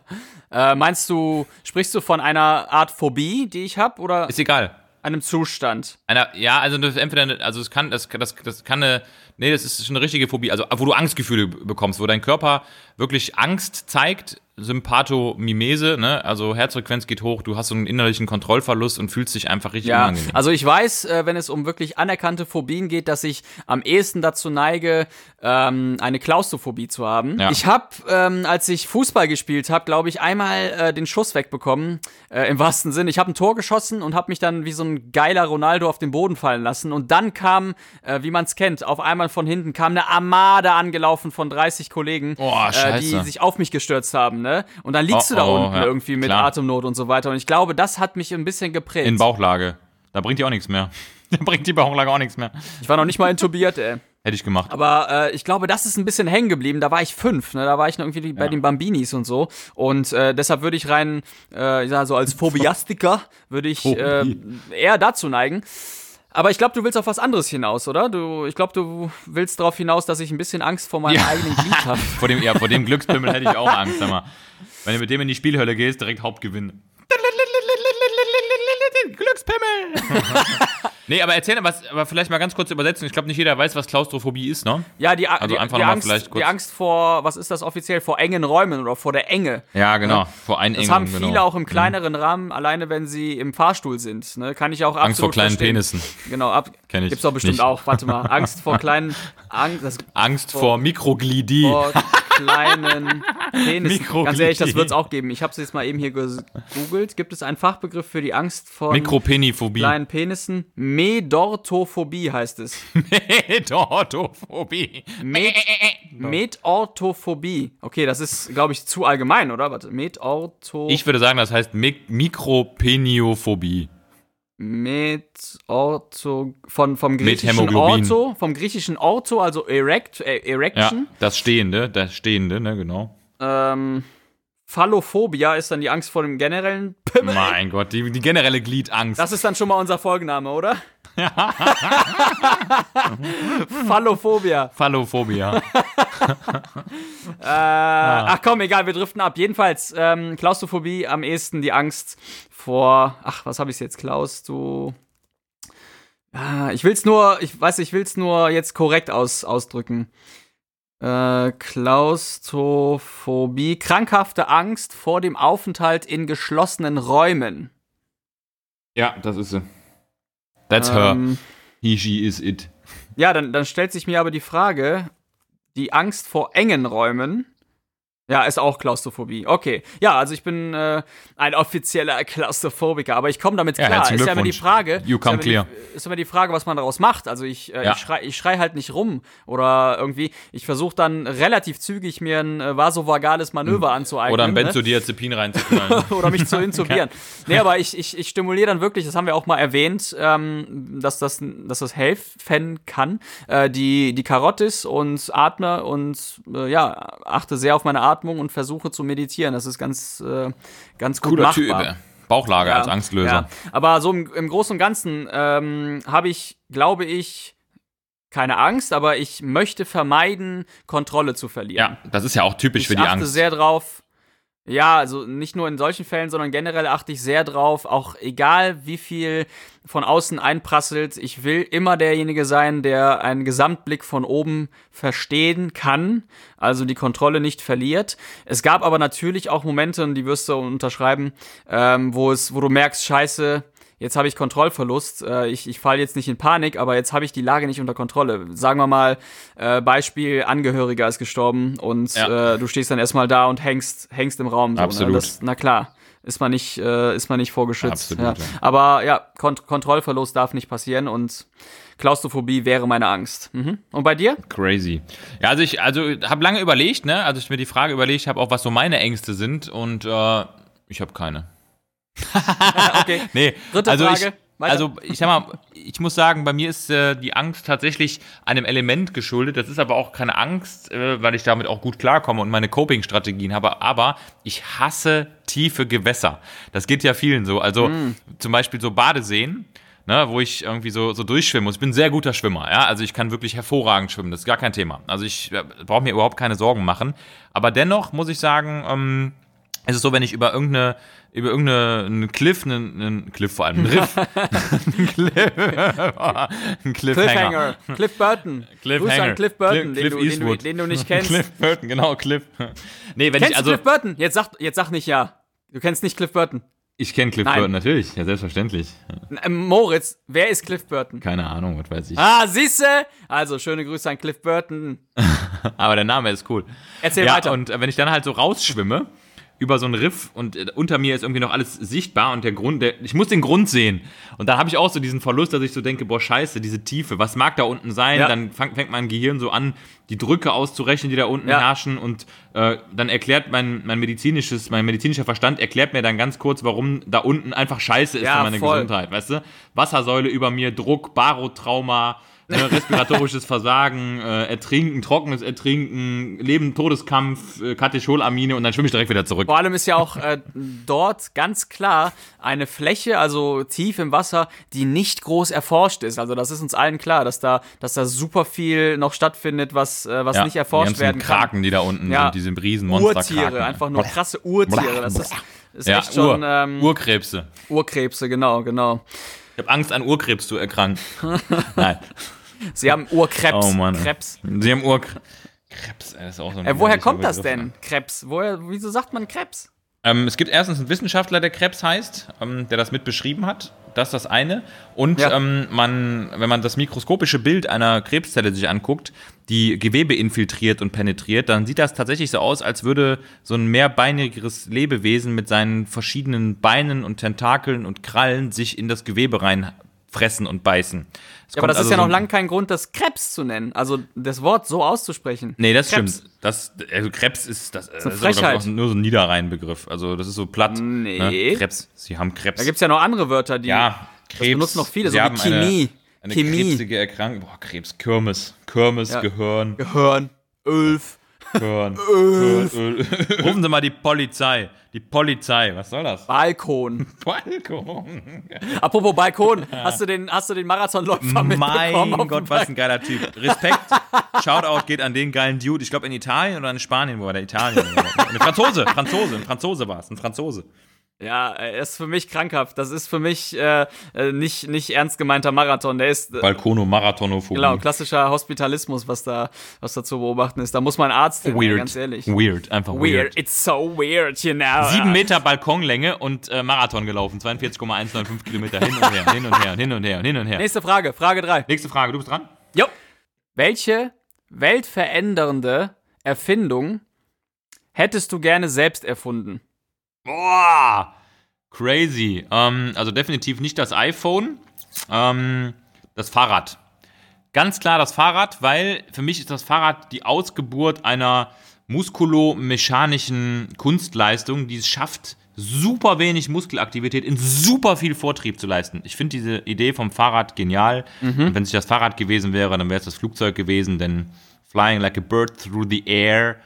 Äh, meinst du, sprichst du von einer Art Phobie, die ich habe, oder
Ist egal.
einem Zustand?
Einer, ja, also das ist entweder, also es kann, das, das, das kann eine, nee, das ist schon eine richtige Phobie, also wo du Angstgefühle bekommst, wo dein Körper wirklich Angst zeigt, Sympathomimese, ne, also Herzfrequenz geht hoch, du hast so einen innerlichen Kontrollverlust und fühlst dich einfach richtig
Ja,
unangenehm.
also ich weiß, äh, wenn es um wirklich anerkannte Phobien geht, dass ich am ehesten dazu neige, ähm, eine Klaustrophobie zu haben.
Ja.
Ich habe, ähm, als ich Fußball gespielt habe, glaube ich, einmal äh, den Schuss wegbekommen, äh, im wahrsten Sinn. Ich habe ein Tor geschossen und habe mich dann wie so ein geiler Ronaldo auf den Boden fallen lassen. Und dann kam, äh, wie man es kennt, auf einmal von hinten kam eine Armade angelaufen von 30 Kollegen,
Oh,
die sich auf mich gestürzt haben. Ne? Und dann liegst
Oh,
du da
oh,
unten
ja,
irgendwie mit
klar.
Atemnot und so weiter. Und ich glaube, das hat mich ein bisschen geprägt.
in Bauchlage. Da bringt die auch nichts mehr. <laughs> Da bringt die Bauchlage auch nichts mehr.
ich war noch nicht mal intubiert, ey.
Hätte ich gemacht.
Aber äh, ich glaube, das ist ein bisschen hängen geblieben. Da war ich fünf, ne? Da war ich noch irgendwie bei den Bambinis und so. Und äh, deshalb würde ich rein, äh, ich sag so als <laughs> Phobiastiker, würde ich äh, eher dazu neigen. Aber ich glaube, du willst auf was anderes hinaus, oder? Du, ich glaube, du willst darauf hinaus, dass ich ein bisschen Angst vor meinem
Ja.
eigenen Glied habe. <laughs>
Vor dem, ja, vor dem Glückspimmel hätte ich auch Angst, sag mal. Wenn du mit dem in die Spielhölle gehst, direkt Hauptgewinn. Glückspimmel! Nee, aber erzähl was, aber vielleicht mal ganz kurz übersetzen. Ich glaube, nicht jeder weiß, was Klaustrophobie ist, ne?
Ja, die,
Also
die,
einfach
die,
mal
Angst,
vielleicht kurz-
die Angst vor, was ist das offiziell, vor engen Räumen oder vor der Enge.
Ja, genau. Vor Einengung,
Das haben viele
genau.
auch im kleineren Rahmen, alleine wenn sie im Fahrstuhl sind. Ne? Kann ich auch
Angst vor kleinen
verstehen.
Penissen.
Genau, ab,
Kenn ich
gibt's doch bestimmt
nicht.
auch. Warte mal, Angst vor kleinen, <laughs> Angst, das,
Angst
Vor-
vor Mikroglidie.
vor kleinen Penis. Ganz ehrlich, das wird's auch geben. Ich habe es jetzt mal eben hier gegoogelt. Gibt es einen Fachbegriff für die Angst vor
Mikropeniphobie.
kleinen Penissen? Medorthophobie heißt es. <laughs>
Medortophobie.
Med Medorthophobie. Okay, das ist, glaube ich, zu allgemein, oder? Warte, Medortho
Ich würde sagen, das heißt Mik Mikropeniophobie.
Mit Ortho von vom griechischen. Ortho, vom griechischen Ortho, also erect, äh,
Ja,
erection.
das Stehende, das Stehende, ne, genau.
Ähm, Phallophobia ist dann die Angst vor dem generellen Pimmel.
Mein Gott, die, die generelle Gliedangst.
Das ist dann schon mal unser Folgenname, oder? <laughs> Phallophobia.
Phallophobia. <laughs>
Äh, Ach komm, egal, wir driften ab. Jedenfalls, ähm, Klaustrophobie am ehesten die Angst vor. Ach, was habe ich jetzt, Klaus? Du. Ah, ich will's nur, ich weiß, ich will's nur jetzt korrekt aus, ausdrücken. Äh, Klaustrophobie, krankhafte Angst vor dem Aufenthalt in geschlossenen Räumen.
Ja, das ist sie. That's her.
Ähm,
He, she is it.
ja, dann, dann stellt sich mir aber die Frage, die Angst vor engen Räumen. Ja, ist auch Klaustrophobie. Okay. Ja, also ich bin äh, ein offizieller Klaustrophobiker, aber ich komme damit
Ja,
klar.
herzlichen
Ist ja immer die. Frage.
You come
ist ja
clear.
Die, ist immer die Frage, was man daraus macht. Also ich, äh,
Ja.
ich schrei ich schrei halt nicht rum oder irgendwie. Ich versuche dann relativ zügig mir ein äh, vasovagales Manöver anzueignen.
Oder ein
ne?
Benzodiazepin reinzuknallen. <laughs>
oder mich zu intubieren. <laughs> Nee, aber ich, ich, ich stimuliere dann wirklich, das haben wir auch mal erwähnt, ähm, dass, das, dass das helfen kann. Äh, die, die Karotis und atme und äh, ja, achte sehr auf meine Atmung und versuche zu meditieren. Das ist ganz, äh, ganz gut
Cooler Typ.
machbar.
ey. Bauchlage
Ja,
als Angstlöser.
Ja. Aber so im, im Großen und Ganzen ähm, habe ich, glaube ich, keine Angst, aber ich möchte vermeiden, Kontrolle zu verlieren.
Ja, das ist ja auch typisch
ich
für die
achte
Angst.
sehr drauf. Ja, also nicht nur in solchen Fällen, sondern generell achte ich sehr drauf, auch egal wie viel von außen einprasselt, ich will immer derjenige sein, der einen Gesamtblick von oben verstehen kann, also die Kontrolle nicht verliert. Es gab aber natürlich auch Momente, und die wirst du unterschreiben, ähm, wo es, wo du merkst, scheiße, jetzt habe ich Kontrollverlust, äh, ich, ich falle jetzt nicht in Panik, aber jetzt habe ich die Lage nicht unter Kontrolle. Sagen wir mal, äh, Beispiel, Angehöriger ist gestorben und
Ja.
äh, du stehst dann erstmal da und hängst, hängst im Raum. So,
Absolut.
Ne? Das, na klar, ist man nicht, äh, ist man nicht vorgeschützt.
Absolut,
ja.
ja.
Aber ja, Kont Kontrollverlust darf nicht passieren und Klaustrophobie wäre meine Angst. Mhm. Und bei dir?
Crazy. Ja, also ich also habe lange überlegt, ne? Also ich mir die Frage überlegt habe, auch was so meine Ängste sind und äh, ich habe keine. <laughs>
Okay.
Nee,
Dritte
also
Frage.
Ich,
Weiter.
also ich sag mal, ich muss sagen, bei mir ist äh, die Angst tatsächlich einem Element geschuldet. Das ist aber auch keine Angst, äh, weil ich damit auch gut klarkomme und meine Coping-Strategien habe. Aber ich hasse tiefe Gewässer. Das geht ja vielen so. Also
Mm.
zum Beispiel so Badeseen. Ne, wo ich irgendwie so, so durchschwimmen muss. Ich bin ein sehr guter Schwimmer, ja. Also ich kann wirklich hervorragend schwimmen, das ist gar kein Thema. Also ich äh, brauche mir überhaupt keine Sorgen machen. Aber dennoch muss ich sagen, ähm, es ist so, wenn ich über irgendeine, über irgendeinen Cliff, einen, einen Cliff vor allem, einen Riff, <laughs> einen Cliff, <laughs> ein Cliffhanger.
Cliff Burton.
Cliffhanger.
Grüße an Cliff Burton,
Cliff- Cliff
den, du, den, du, den du nicht <laughs> kennst.
Cliff Burton, genau, Cliff. Nee, wenn
Kennst
ich also,
Cliff Burton? Jetzt sag, jetzt sag nicht ja. Du kennst nicht Cliff Burton.
ich kenne Cliff
Nein.
Burton natürlich, ja, selbstverständlich.
Ähm, Moritz, wer ist Cliff Burton?
Keine Ahnung, was weiß ich.
Ah, siehste? Also, schöne Grüße an Cliff Burton.
Aber der Name ist cool.
Erzähl
ja,
weiter.
Und äh, wenn ich dann halt so rausschwimme über so einen Riff und äh, unter mir ist irgendwie noch alles sichtbar und der Grund, der, ich muss den Grund sehen. Und dann habe ich auch so diesen Verlust, dass ich so denke, boah, scheiße, diese Tiefe, was mag da unten sein?
Ja.
Dann fang, fängt mein Gehirn so an, die Drücke auszurechnen, die da unten
Ja.
herrschen und äh, dann erklärt mein, mein medizinisches, mein medizinischer Verstand erklärt mir dann ganz kurz, warum da unten einfach scheiße ist
Ja,
für meine
voll.
Gesundheit, weißt du? Wassersäule über mir, Druck, Barotrauma, respiratorisches Versagen, äh, Ertrinken, trockenes Ertrinken, Leben, Todeskampf, äh, Katecholamine und dann schwimme ich direkt wieder zurück.
Vor allem ist ja auch äh, dort ganz klar eine Fläche, also tief im Wasser, die nicht groß erforscht ist. Also das ist uns allen klar, dass da, dass da super viel noch stattfindet, was, äh, was
Ja,
nicht erforscht
die
werden kann.
Kraken, die da unten
Ja.
sind, diese Riesenmonster
Urtiere, einfach nur krasse Urtiere. Das ist, ist
Ja,
echt schon
Ur,
ähm,
Urkrebse.
Urkrebse, genau, genau.
Ich habe Angst, an Urkrebs zu erkranken. <laughs> Nein.
Sie haben Urkrebs.
Oh Mann.
Krebs.
Sie haben Urkrebs. Krebs, ey, das ist auch so ein
Äh, woher kommt das denn? Krebs. Woher, wieso sagt man Krebs?
Ähm, es gibt erstens einen Wissenschaftler, der Krebs heißt, ähm, der das mit beschrieben hat. Das ist das eine. Und
Ja.
ähm, man, wenn man das mikroskopische Bild einer Krebszelle sich anguckt, die Gewebe infiltriert und penetriert, dann sieht das tatsächlich so aus, als würde so ein mehrbeinigeres Lebewesen mit seinen verschiedenen Beinen und Tentakeln und Krallen sich in das Gewebe reinfressen und beißen. Es
Ja, aber das
also
ist ja
so
noch
ein-
lange kein Grund, das Krebs zu nennen. Also das Wort so auszusprechen.
Nee, das
Krebs.
stimmt. Das, also Krebs ist das, das
eine
ist
Frechheit.
auch nur so ein Niederrhein-Begriff. Also das ist so platt.
Nee.
Ne? Krebs. Sie haben Krebs.
Da gibt's ja noch andere Wörter, die.
Ja, Krebs.
benutzen noch viele,
Sie
so wie Chemie.
Eine, eine
Chemie.
krebsige Erkrankung. Boah, Krebs, Kirmes. Kirmes,
Ja.
Gehirn,
Gehirn, Ölf.
Gehirn. Gehirn, Öl. Rufen Sie mal die Polizei. Die Polizei, was soll das?
Balkon. <laughs>
Balkon.
Apropos Balkon, hast du den, hast du den Marathonläufer mitbekommen?
Mein Gott, was ein geiler Typ. Respekt. Shoutout geht an den geilen Dude. Ich glaube in Italien oder in Spanien, wo war der Italien? Ein Franzose, Franzose, ein Franzose war es, ein Franzose.
Ja, er ist für mich krankhaft. Das ist für mich äh, äh, nicht, nicht ernst gemeinter Marathon. Der ist. Äh,
Balkono, Marathonophobie.
Genau, klassischer Hospitalismus, was da, was da zu beobachten ist. Da muss man Arzt hin,
Weird.
ganz ehrlich.
Weird, einfach weird.
Weird. It's so weird, you know.
Sieben Meter Balkonlänge und äh, Marathon gelaufen. 42,195 Kilometer hin und her, hin und her, hin und her, hin und her.
Nächste Frage, Frage 3.
Nächste Frage, du bist dran?
Jo. Welche weltverändernde Erfindung hättest du gerne selbst erfunden?
Boah, crazy. Ähm, also definitiv nicht das iPhone, ähm, das Fahrrad. Ganz klar das Fahrrad, weil für mich ist das Fahrrad die Ausgeburt einer muskulomechanischen Kunstleistung, die es schafft, super wenig Muskelaktivität in super viel Vortrieb zu leisten. Ich finde diese Idee vom Fahrrad genial. Und wenn es nicht das Fahrrad gewesen wäre, dann wäre es das Flugzeug gewesen, denn flying like a bird through the air,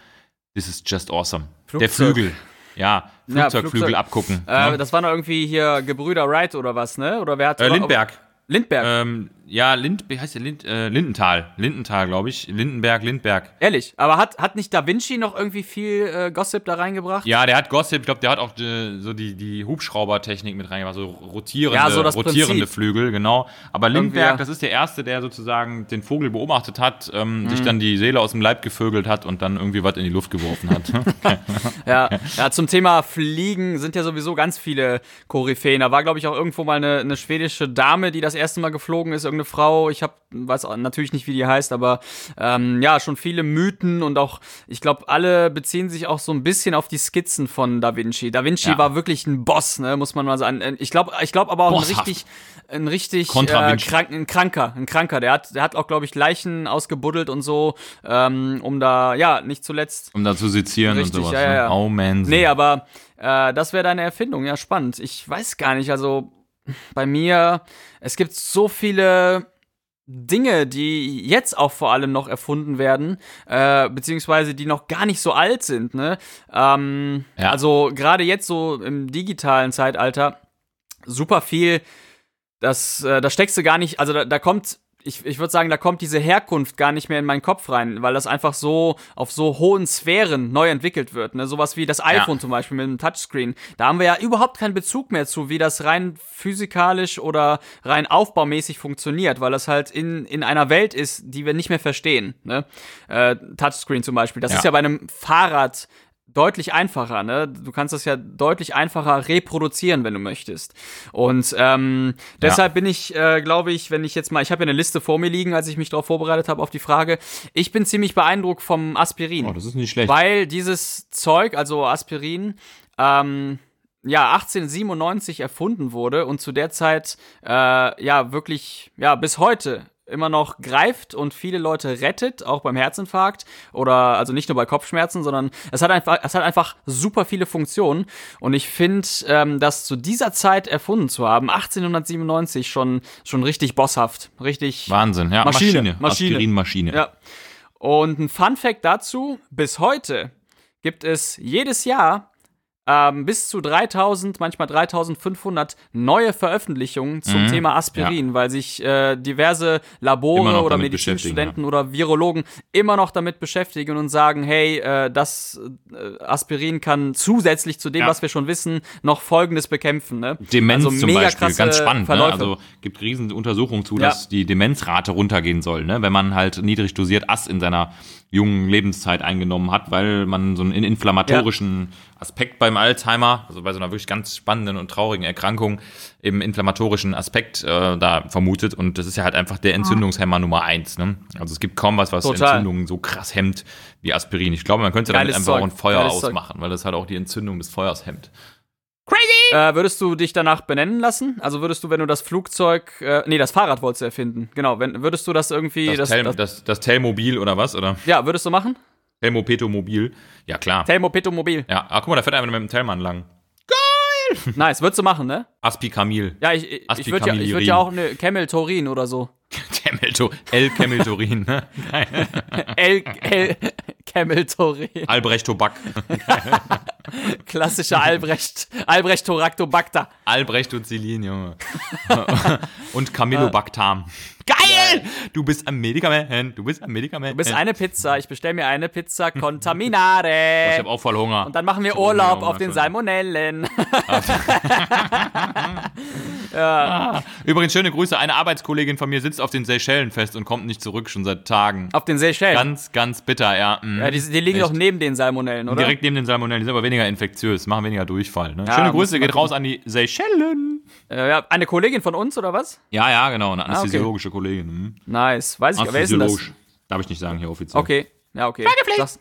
this is just awesome. Der
Flugzeug.
Flügel. Ja,
Ja,
Flugzeugflügel
Flugzeug.
abgucken.
Äh,
ne?
das waren doch irgendwie hier Gebrüder Wright oder was, ne? Oder wer hat
äh, Lindberg.
Lindberg.
Ähm, ja, Lind, wie heißt der? Lind, äh, Lindenthal. Lindenthal, glaube ich. Lindenberg, Lindberg.
Ehrlich, aber hat, hat nicht Da Vinci noch irgendwie viel äh, Gossip da reingebracht?
Ja, der hat Gossip, ich glaube, der hat auch äh, so die, die Hubschraubertechnik mit reingebracht, so rotierende,
Ja, so
rotierende
Prinzip.
Flügel, genau. Aber Lindberg,
ja.
das ist der Erste, der sozusagen den Vogel beobachtet hat, ähm,
Mhm.
sich dann die Seele aus dem Leib gevögelt hat und dann irgendwie was in die Luft geworfen hat. <laughs>
Ja, ja, zum Thema Fliegen sind ja sowieso ganz viele Koryphäen. Da war, glaube ich, auch irgendwo mal eine, eine schwedische Dame, die das erste Mal geflogen ist, irgendeine Frau. Ich habe, weiß natürlich nicht, wie die heißt, aber ähm, ja, schon viele Mythen und auch, ich glaube, alle beziehen sich auch so ein bisschen auf die Skizzen von Da Vinci. Da Vinci
Ja.
war wirklich ein Boss, ne, muss man mal sagen. Ich glaube, ich glaube aber auch ein
Bosshaft.
richtig, ein richtig äh, krank, ein Kranker, ein Kranker. Der hat, der hat auch, glaube ich, Leichen ausgebuddelt und so, ähm, um da, ja, nicht zuletzt
um da zu sezieren
Richtig,
und sowas.
ja, ja, ja.
Ne? Oh man.
Nee, aber äh, das wäre deine Erfindung, ja, spannend. Ich weiß gar nicht, also bei mir, es gibt so viele Dinge, die jetzt auch vor allem noch erfunden werden, äh, beziehungsweise die noch gar nicht so alt sind, ne? Ähm,
Ja.
Also gerade jetzt so im digitalen Zeitalter super viel, das, äh, da steckst du gar nicht, also da, da kommt, ich, ich würde sagen, da kommt diese Herkunft gar nicht mehr in meinen Kopf rein, weil das einfach so auf so hohen Sphären neu entwickelt wird. Ne? Sowas wie das iPhone zum Beispiel mit dem Touchscreen. Da haben wir ja überhaupt keinen Bezug mehr zu, wie das rein physikalisch oder rein aufbaumäßig funktioniert, weil das halt in, in einer Welt ist, die wir nicht mehr verstehen. Ne? Äh, Touchscreen zum Beispiel. Das
Ja.
ist ja bei einem Fahrrad deutlich einfacher, ne? Du kannst das ja deutlich einfacher reproduzieren, wenn du möchtest. Und ähm, deshalb bin ich, äh, glaube ich, wenn ich jetzt mal, ich habe ja eine Liste vor mir liegen, als ich mich darauf vorbereitet habe auf die Frage. Ich bin ziemlich beeindruckt vom Aspirin.
Oh, das ist nicht schlecht.
Weil dieses Zeug, also Aspirin, ähm, ja, 1897 erfunden wurde und zu der Zeit, äh, ja, wirklich, ja, bis heute immer noch greift und viele Leute rettet, auch beim Herzinfarkt oder also nicht nur bei Kopfschmerzen, sondern es hat einfach, es hat einfach super viele Funktionen und ich finde, ähm, das zu dieser Zeit erfunden zu haben, 1897 schon schon richtig bosshaft, richtig
Wahnsinn, ja.
Maschine, Maschine.
Aspirinmaschine.
ja. Und ein Fun Fact dazu: Bis heute gibt es jedes Jahr ähm, bis zu 3000, manchmal 3500 neue Veröffentlichungen zum
Mhm,
Thema Aspirin, weil sich äh, diverse Labore oder Medizinstudenten oder Virologen immer noch damit beschäftigen und sagen, hey, äh, das äh, Aspirin kann zusätzlich zu dem,
Ja.
was wir schon wissen, noch Folgendes bekämpfen. Ne?
Demenz
Also
zum Beispiel, ganz spannend. Ne? Also gibt riesen Untersuchungen zu,
Ja.
dass die Demenzrate runtergehen soll, ne? wenn man halt niedrig dosiert Ass in seiner jungen Lebenszeit eingenommen hat, weil man so einen inflammatorischen Aspekt beim Alzheimer, also bei so einer wirklich ganz spannenden und traurigen Erkrankung, im inflammatorischen Aspekt äh, da vermutet. Und das ist ja halt einfach der Entzündungshemmer Nummer eins. Ne? Also es gibt kaum was, was
Total.
Entzündungen so krass hemmt wie Aspirin. Ich glaube, man könnte damit
Geiles
einfach
Zeug.
auch ein Feuer
Geiles Zeug.
ausmachen, weil das halt auch die Entzündung des Feuers hemmt.
Äh, würdest du dich danach benennen lassen? Also würdest du, wenn du das Flugzeug, äh, nee, das Fahrrad wolltest du erfinden. Genau, wenn, würdest du das irgendwie,
Das,
das,
Tel,
das,
das, das Telmobil oder was? Oder?
ja, würdest du machen?
Telmopetomobil. Ja, klar.
Telmo Petomobil.
ja, ach, guck mal, da fährt einer mit dem Tellmann lang. <laughs>
Nice, würdest du machen, ne?
Aspikamil.
Ja, ich, ich, ich würde ja, ich würd ja auch eine Camel Torin oder so. <laughs>
Camelto, L. Cameltorin. ne? <laughs>
L, L, Camel Torin.
Albrecht Tobak. <laughs>
Klassischer Albrecht, Albrecht Toractobacter.
Albrecht und Celine, Junge. <laughs> und Camillo Bactam. Geil! Du bist ein Medikament, du bist ein Medikament.
Du bist eine Pizza, ich bestelle mir eine Pizza Contaminare. <laughs>
Ich habe auch voll Hunger.
Und dann machen wir Urlaub
Hunger,
auf den. Salmonellen. <laughs>
Übrigens, schöne Grüße. Eine Arbeitskollegin von mir sitzt auf den Seychellen fest und kommt nicht zurück, schon seit Tagen.
auf den Seychellen.
Ganz, ganz bitter, ja. mhm.
ja, die, die liegen
Echt.
doch neben den Salmonellen, oder?
Direkt neben den Salmonellen, die sind aber weniger infektiös, machen weniger Durchfall. Ne?
Ja,
Schöne Grüße, geht raus an die Seychellen.
Äh, ja, eine Kollegin von uns, oder was?
Ja, ja, genau, eine
okay.
Anästhesiologische Kollegin. Mhm.
Nice. Weiß ich, wer ist denn das?
Darf ich nicht sagen hier offiziell.
Okay, ja, okay. Sag's.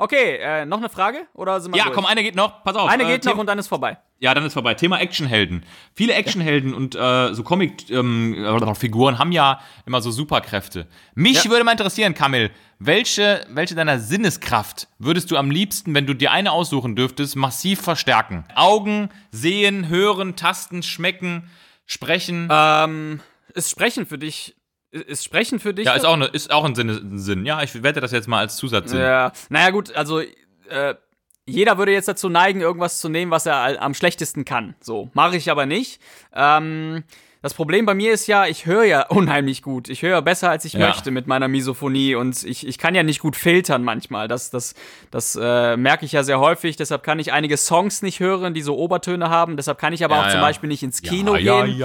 Okay, äh, noch eine Frage? Oder sind wir
Ja,
durch?
komm, eine geht noch. Pass auf.
Eine
äh,
geht noch und dann ist vorbei.
Ja, dann ist vorbei. Thema Actionhelden. Viele Actionhelden und äh, so Comic-Figuren haben ja immer so Superkräfte. Mich
Ja.
würde mal interessieren, Kamil, welche, welche deiner Sinneskraft würdest du am liebsten, wenn du dir eine aussuchen dürftest, massiv verstärken? Augen, sehen, hören, tasten, schmecken, sprechen.
Ähm, ist Sprechen für dich. Ist Sprechen für dich?
ja, ist auch, eine, ist auch ein, Sinne, ein Sinn. Ja, ich wette das jetzt mal als Zusatzsinn.
Ja, naja, gut, also äh, jeder würde jetzt dazu neigen, irgendwas zu nehmen, was er am schlechtesten kann. So, mache ich aber nicht. Ähm, das Problem bei mir ist ja, ich höre ja <laughs> unheimlich gut. Ich höre besser, als ich
Ja.
möchte mit meiner Misophonie und ich, ich kann ja nicht gut filtern manchmal. Das, das, das äh, merke ich ja sehr häufig. Deshalb kann ich einige Songs nicht hören, die so Obertöne haben. Deshalb kann ich aber
Ja,
auch zum
ja.
Beispiel nicht ins Kino gehen.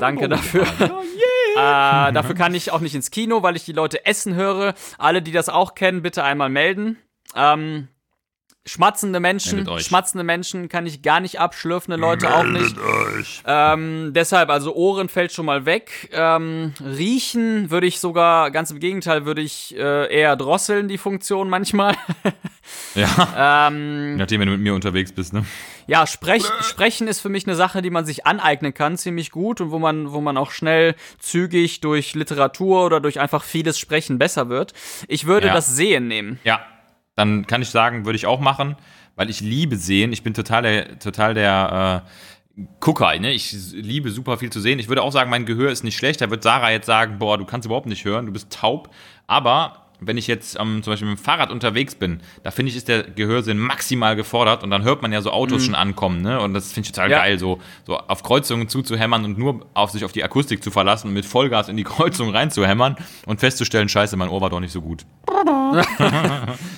Danke dafür. Äh, <laughs> dafür kann ich auch nicht ins Kino, weil ich die Leute essen höre. Alle, die das auch kennen, bitte einmal melden. Ähm, schmatzende Menschen,
Meldet
schmatzende Menschen kann ich gar nicht abschlürfende Leute auch nicht. Ähm, deshalb, also Ohren fällt schon mal weg. Ähm, riechen würde ich sogar, ganz im Gegenteil, würde ich äh, eher drosseln, die Funktion manchmal. <laughs>
Ja,
ähm,
nachdem, wenn du mit mir unterwegs bist, ne?
ja, Sprech, Sprechen ist für mich eine Sache, die man sich aneignen kann, ziemlich gut und wo man, wo man auch schnell zügig durch Literatur oder durch einfach vieles Sprechen besser wird. Ich würde
Ja.
das Sehen nehmen.
Ja, dann kann ich sagen, würde ich auch machen, weil ich liebe sehen. Ich bin total der, total der äh, Gucker, ne? Ich liebe super viel zu sehen. Ich würde auch sagen, mein Gehör ist nicht schlecht. Da wird Sarah jetzt sagen, boah, du kannst überhaupt nicht hören, du bist taub. Aber wenn ich jetzt ähm, zum Beispiel mit dem Fahrrad unterwegs bin, da finde ich, ist der Gehörsinn maximal gefordert und dann hört man ja so Autos schon ankommen, ne? Und das finde ich total
Ja.
geil, so, so auf Kreuzungen zuzuhämmern und nur auf sich auf die Akustik zu verlassen und mit Vollgas in die <laughs> Kreuzung reinzuhämmern und festzustellen, scheiße, mein Ohr war doch nicht so gut. <laughs>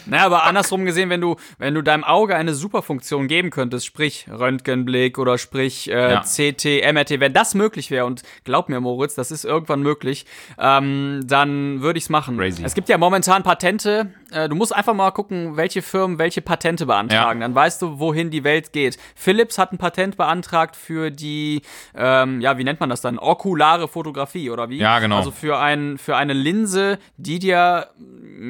Naja, aber andersrum gesehen, wenn du, wenn du deinem Auge eine Superfunktion geben könntest, sprich Röntgenblick oder sprich äh,
Ja.
CT, MRT, wenn das möglich wäre, und glaub mir, Moritz, das ist irgendwann möglich, ähm, dann würde ich es machen.
Crazy.
Es gibt ja momentan Patente, äh, du musst einfach mal gucken, welche Firmen welche Patente beantragen,
Ja.
dann weißt du, wohin die Welt geht. Philips hat ein Patent beantragt für die, ähm, ja, wie nennt man das dann? Okulare Fotografie, oder wie?
Ja, genau.
Also für, ein, für eine Linse, die dir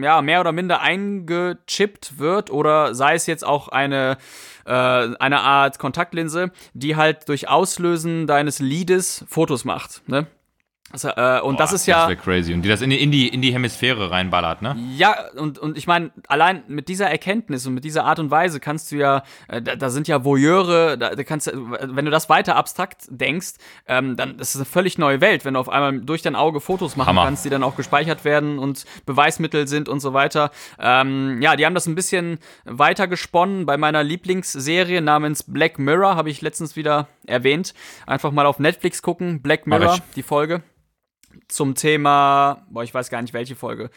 ja, mehr oder minder eingechippt wird oder sei es jetzt auch eine, äh, eine Art Kontaktlinse, die halt durch Auslösen deines Lides Fotos macht. Ne? Also, äh, und das
Boah,
ist ja.
Das wäre crazy. Und die das in die, in die, in die Hemisphäre reinballert, ne?
Ja, und, und ich meine, allein mit dieser Erkenntnis und mit dieser Art und Weise kannst du ja, äh, da, da sind ja Voyeure, da, da kannst du, wenn du das weiter abstrakt denkst, ähm, dann ist es eine völlig neue Welt, wenn du auf einmal durch dein Auge Fotos machen
Hammer.
kannst, die dann auch gespeichert werden und Beweismittel sind und so weiter. Ähm, ja, die haben das ein bisschen weiter gesponnen bei meiner Lieblingsserie namens Black Mirror, habe ich letztens wieder erwähnt. Einfach mal auf Netflix gucken, Black Mirror, die Folge zum Thema, boah, ich weiß gar nicht welche Folge.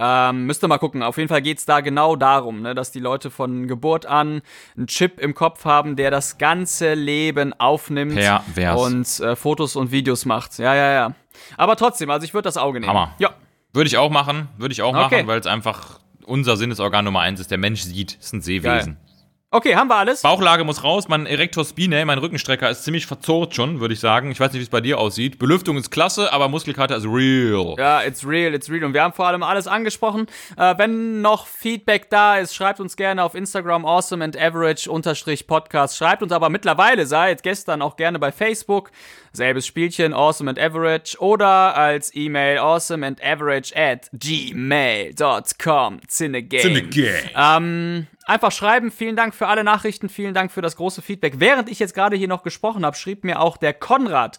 Ähm, müsst ihr mal gucken. Auf jeden Fall geht's da genau darum, ne, dass die Leute von Geburt an einen Chip im Kopf haben, der das ganze Leben aufnimmt
Pervers.
und äh, Fotos und Videos macht. Ja, ja, ja. Aber trotzdem, also ich würde das Auge nehmen.
Hammer.
Ja.
Würde ich auch machen, würde ich auch
Okay.
machen, weil es einfach unser Sinnesorgan Nummer eins ist. Der Mensch sieht, ist ein Seewesen.
Okay, haben wir alles?
Bauchlage muss raus, mein Erector Spinae, mein Rückenstrecker ist ziemlich verzurrt schon, würde ich sagen. Ich weiß nicht, wie es bei dir aussieht. Belüftung ist klasse, aber Muskelkater ist real.
Ja, it's real, it's real. Und wir haben vor allem alles angesprochen. Äh, wenn noch Feedback da ist, schreibt uns gerne auf Instagram awesome and average unterstrich Podcast. Schreibt uns aber mittlerweile, seit gestern auch gerne bei Facebook. Selbes Spielchen, awesome and average. Oder als E-Mail awesome and average at gmail.com. Cinegame. Ähm, einfach schreiben. Vielen Dank für alle Nachrichten. Vielen Dank für das große Feedback. Während ich jetzt gerade hier noch gesprochen habe, schrieb mir auch der Konrad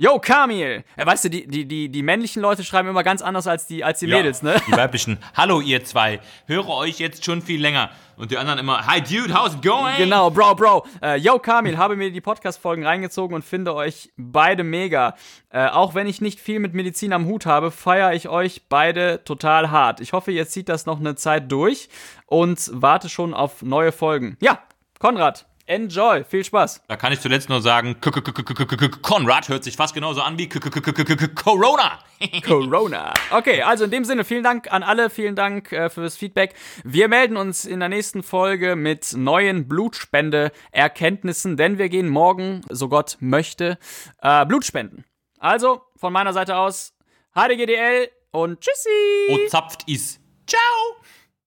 Yo, Kamil! Ja, weißt du, die, die, die, die männlichen Leute schreiben immer ganz anders als die, als die Mädels, ne?
Die weiblichen. Hallo, ihr zwei. Höre euch jetzt schon viel länger. Und die anderen immer, hi dude, how's it going?
Genau, Bro, Bro. Äh, yo, Kamil, habe mir die Podcast-Folgen reingezogen und finde euch beide mega. Äh, auch wenn ich nicht viel mit Medizin am Hut habe, feiere ich euch beide total hart. Ich hoffe, ihr zieht das noch eine Zeit durch und warte schon auf neue Folgen. Ja, Konrad, enjoy. Viel Spaß.
Da kann ich zuletzt nur sagen, Konrad hört sich fast genauso an wie Corona.
Corona. Okay, also in dem Sinne, vielen Dank an alle, vielen Dank äh, fürs Feedback. Wir melden uns in der nächsten Folge mit neuen Blutspende-Erkenntnissen, denn wir gehen morgen, so Gott möchte, äh, Blut spenden. Also, von meiner Seite aus, HDGDL und tschüssi!
O zapft is. Ciao.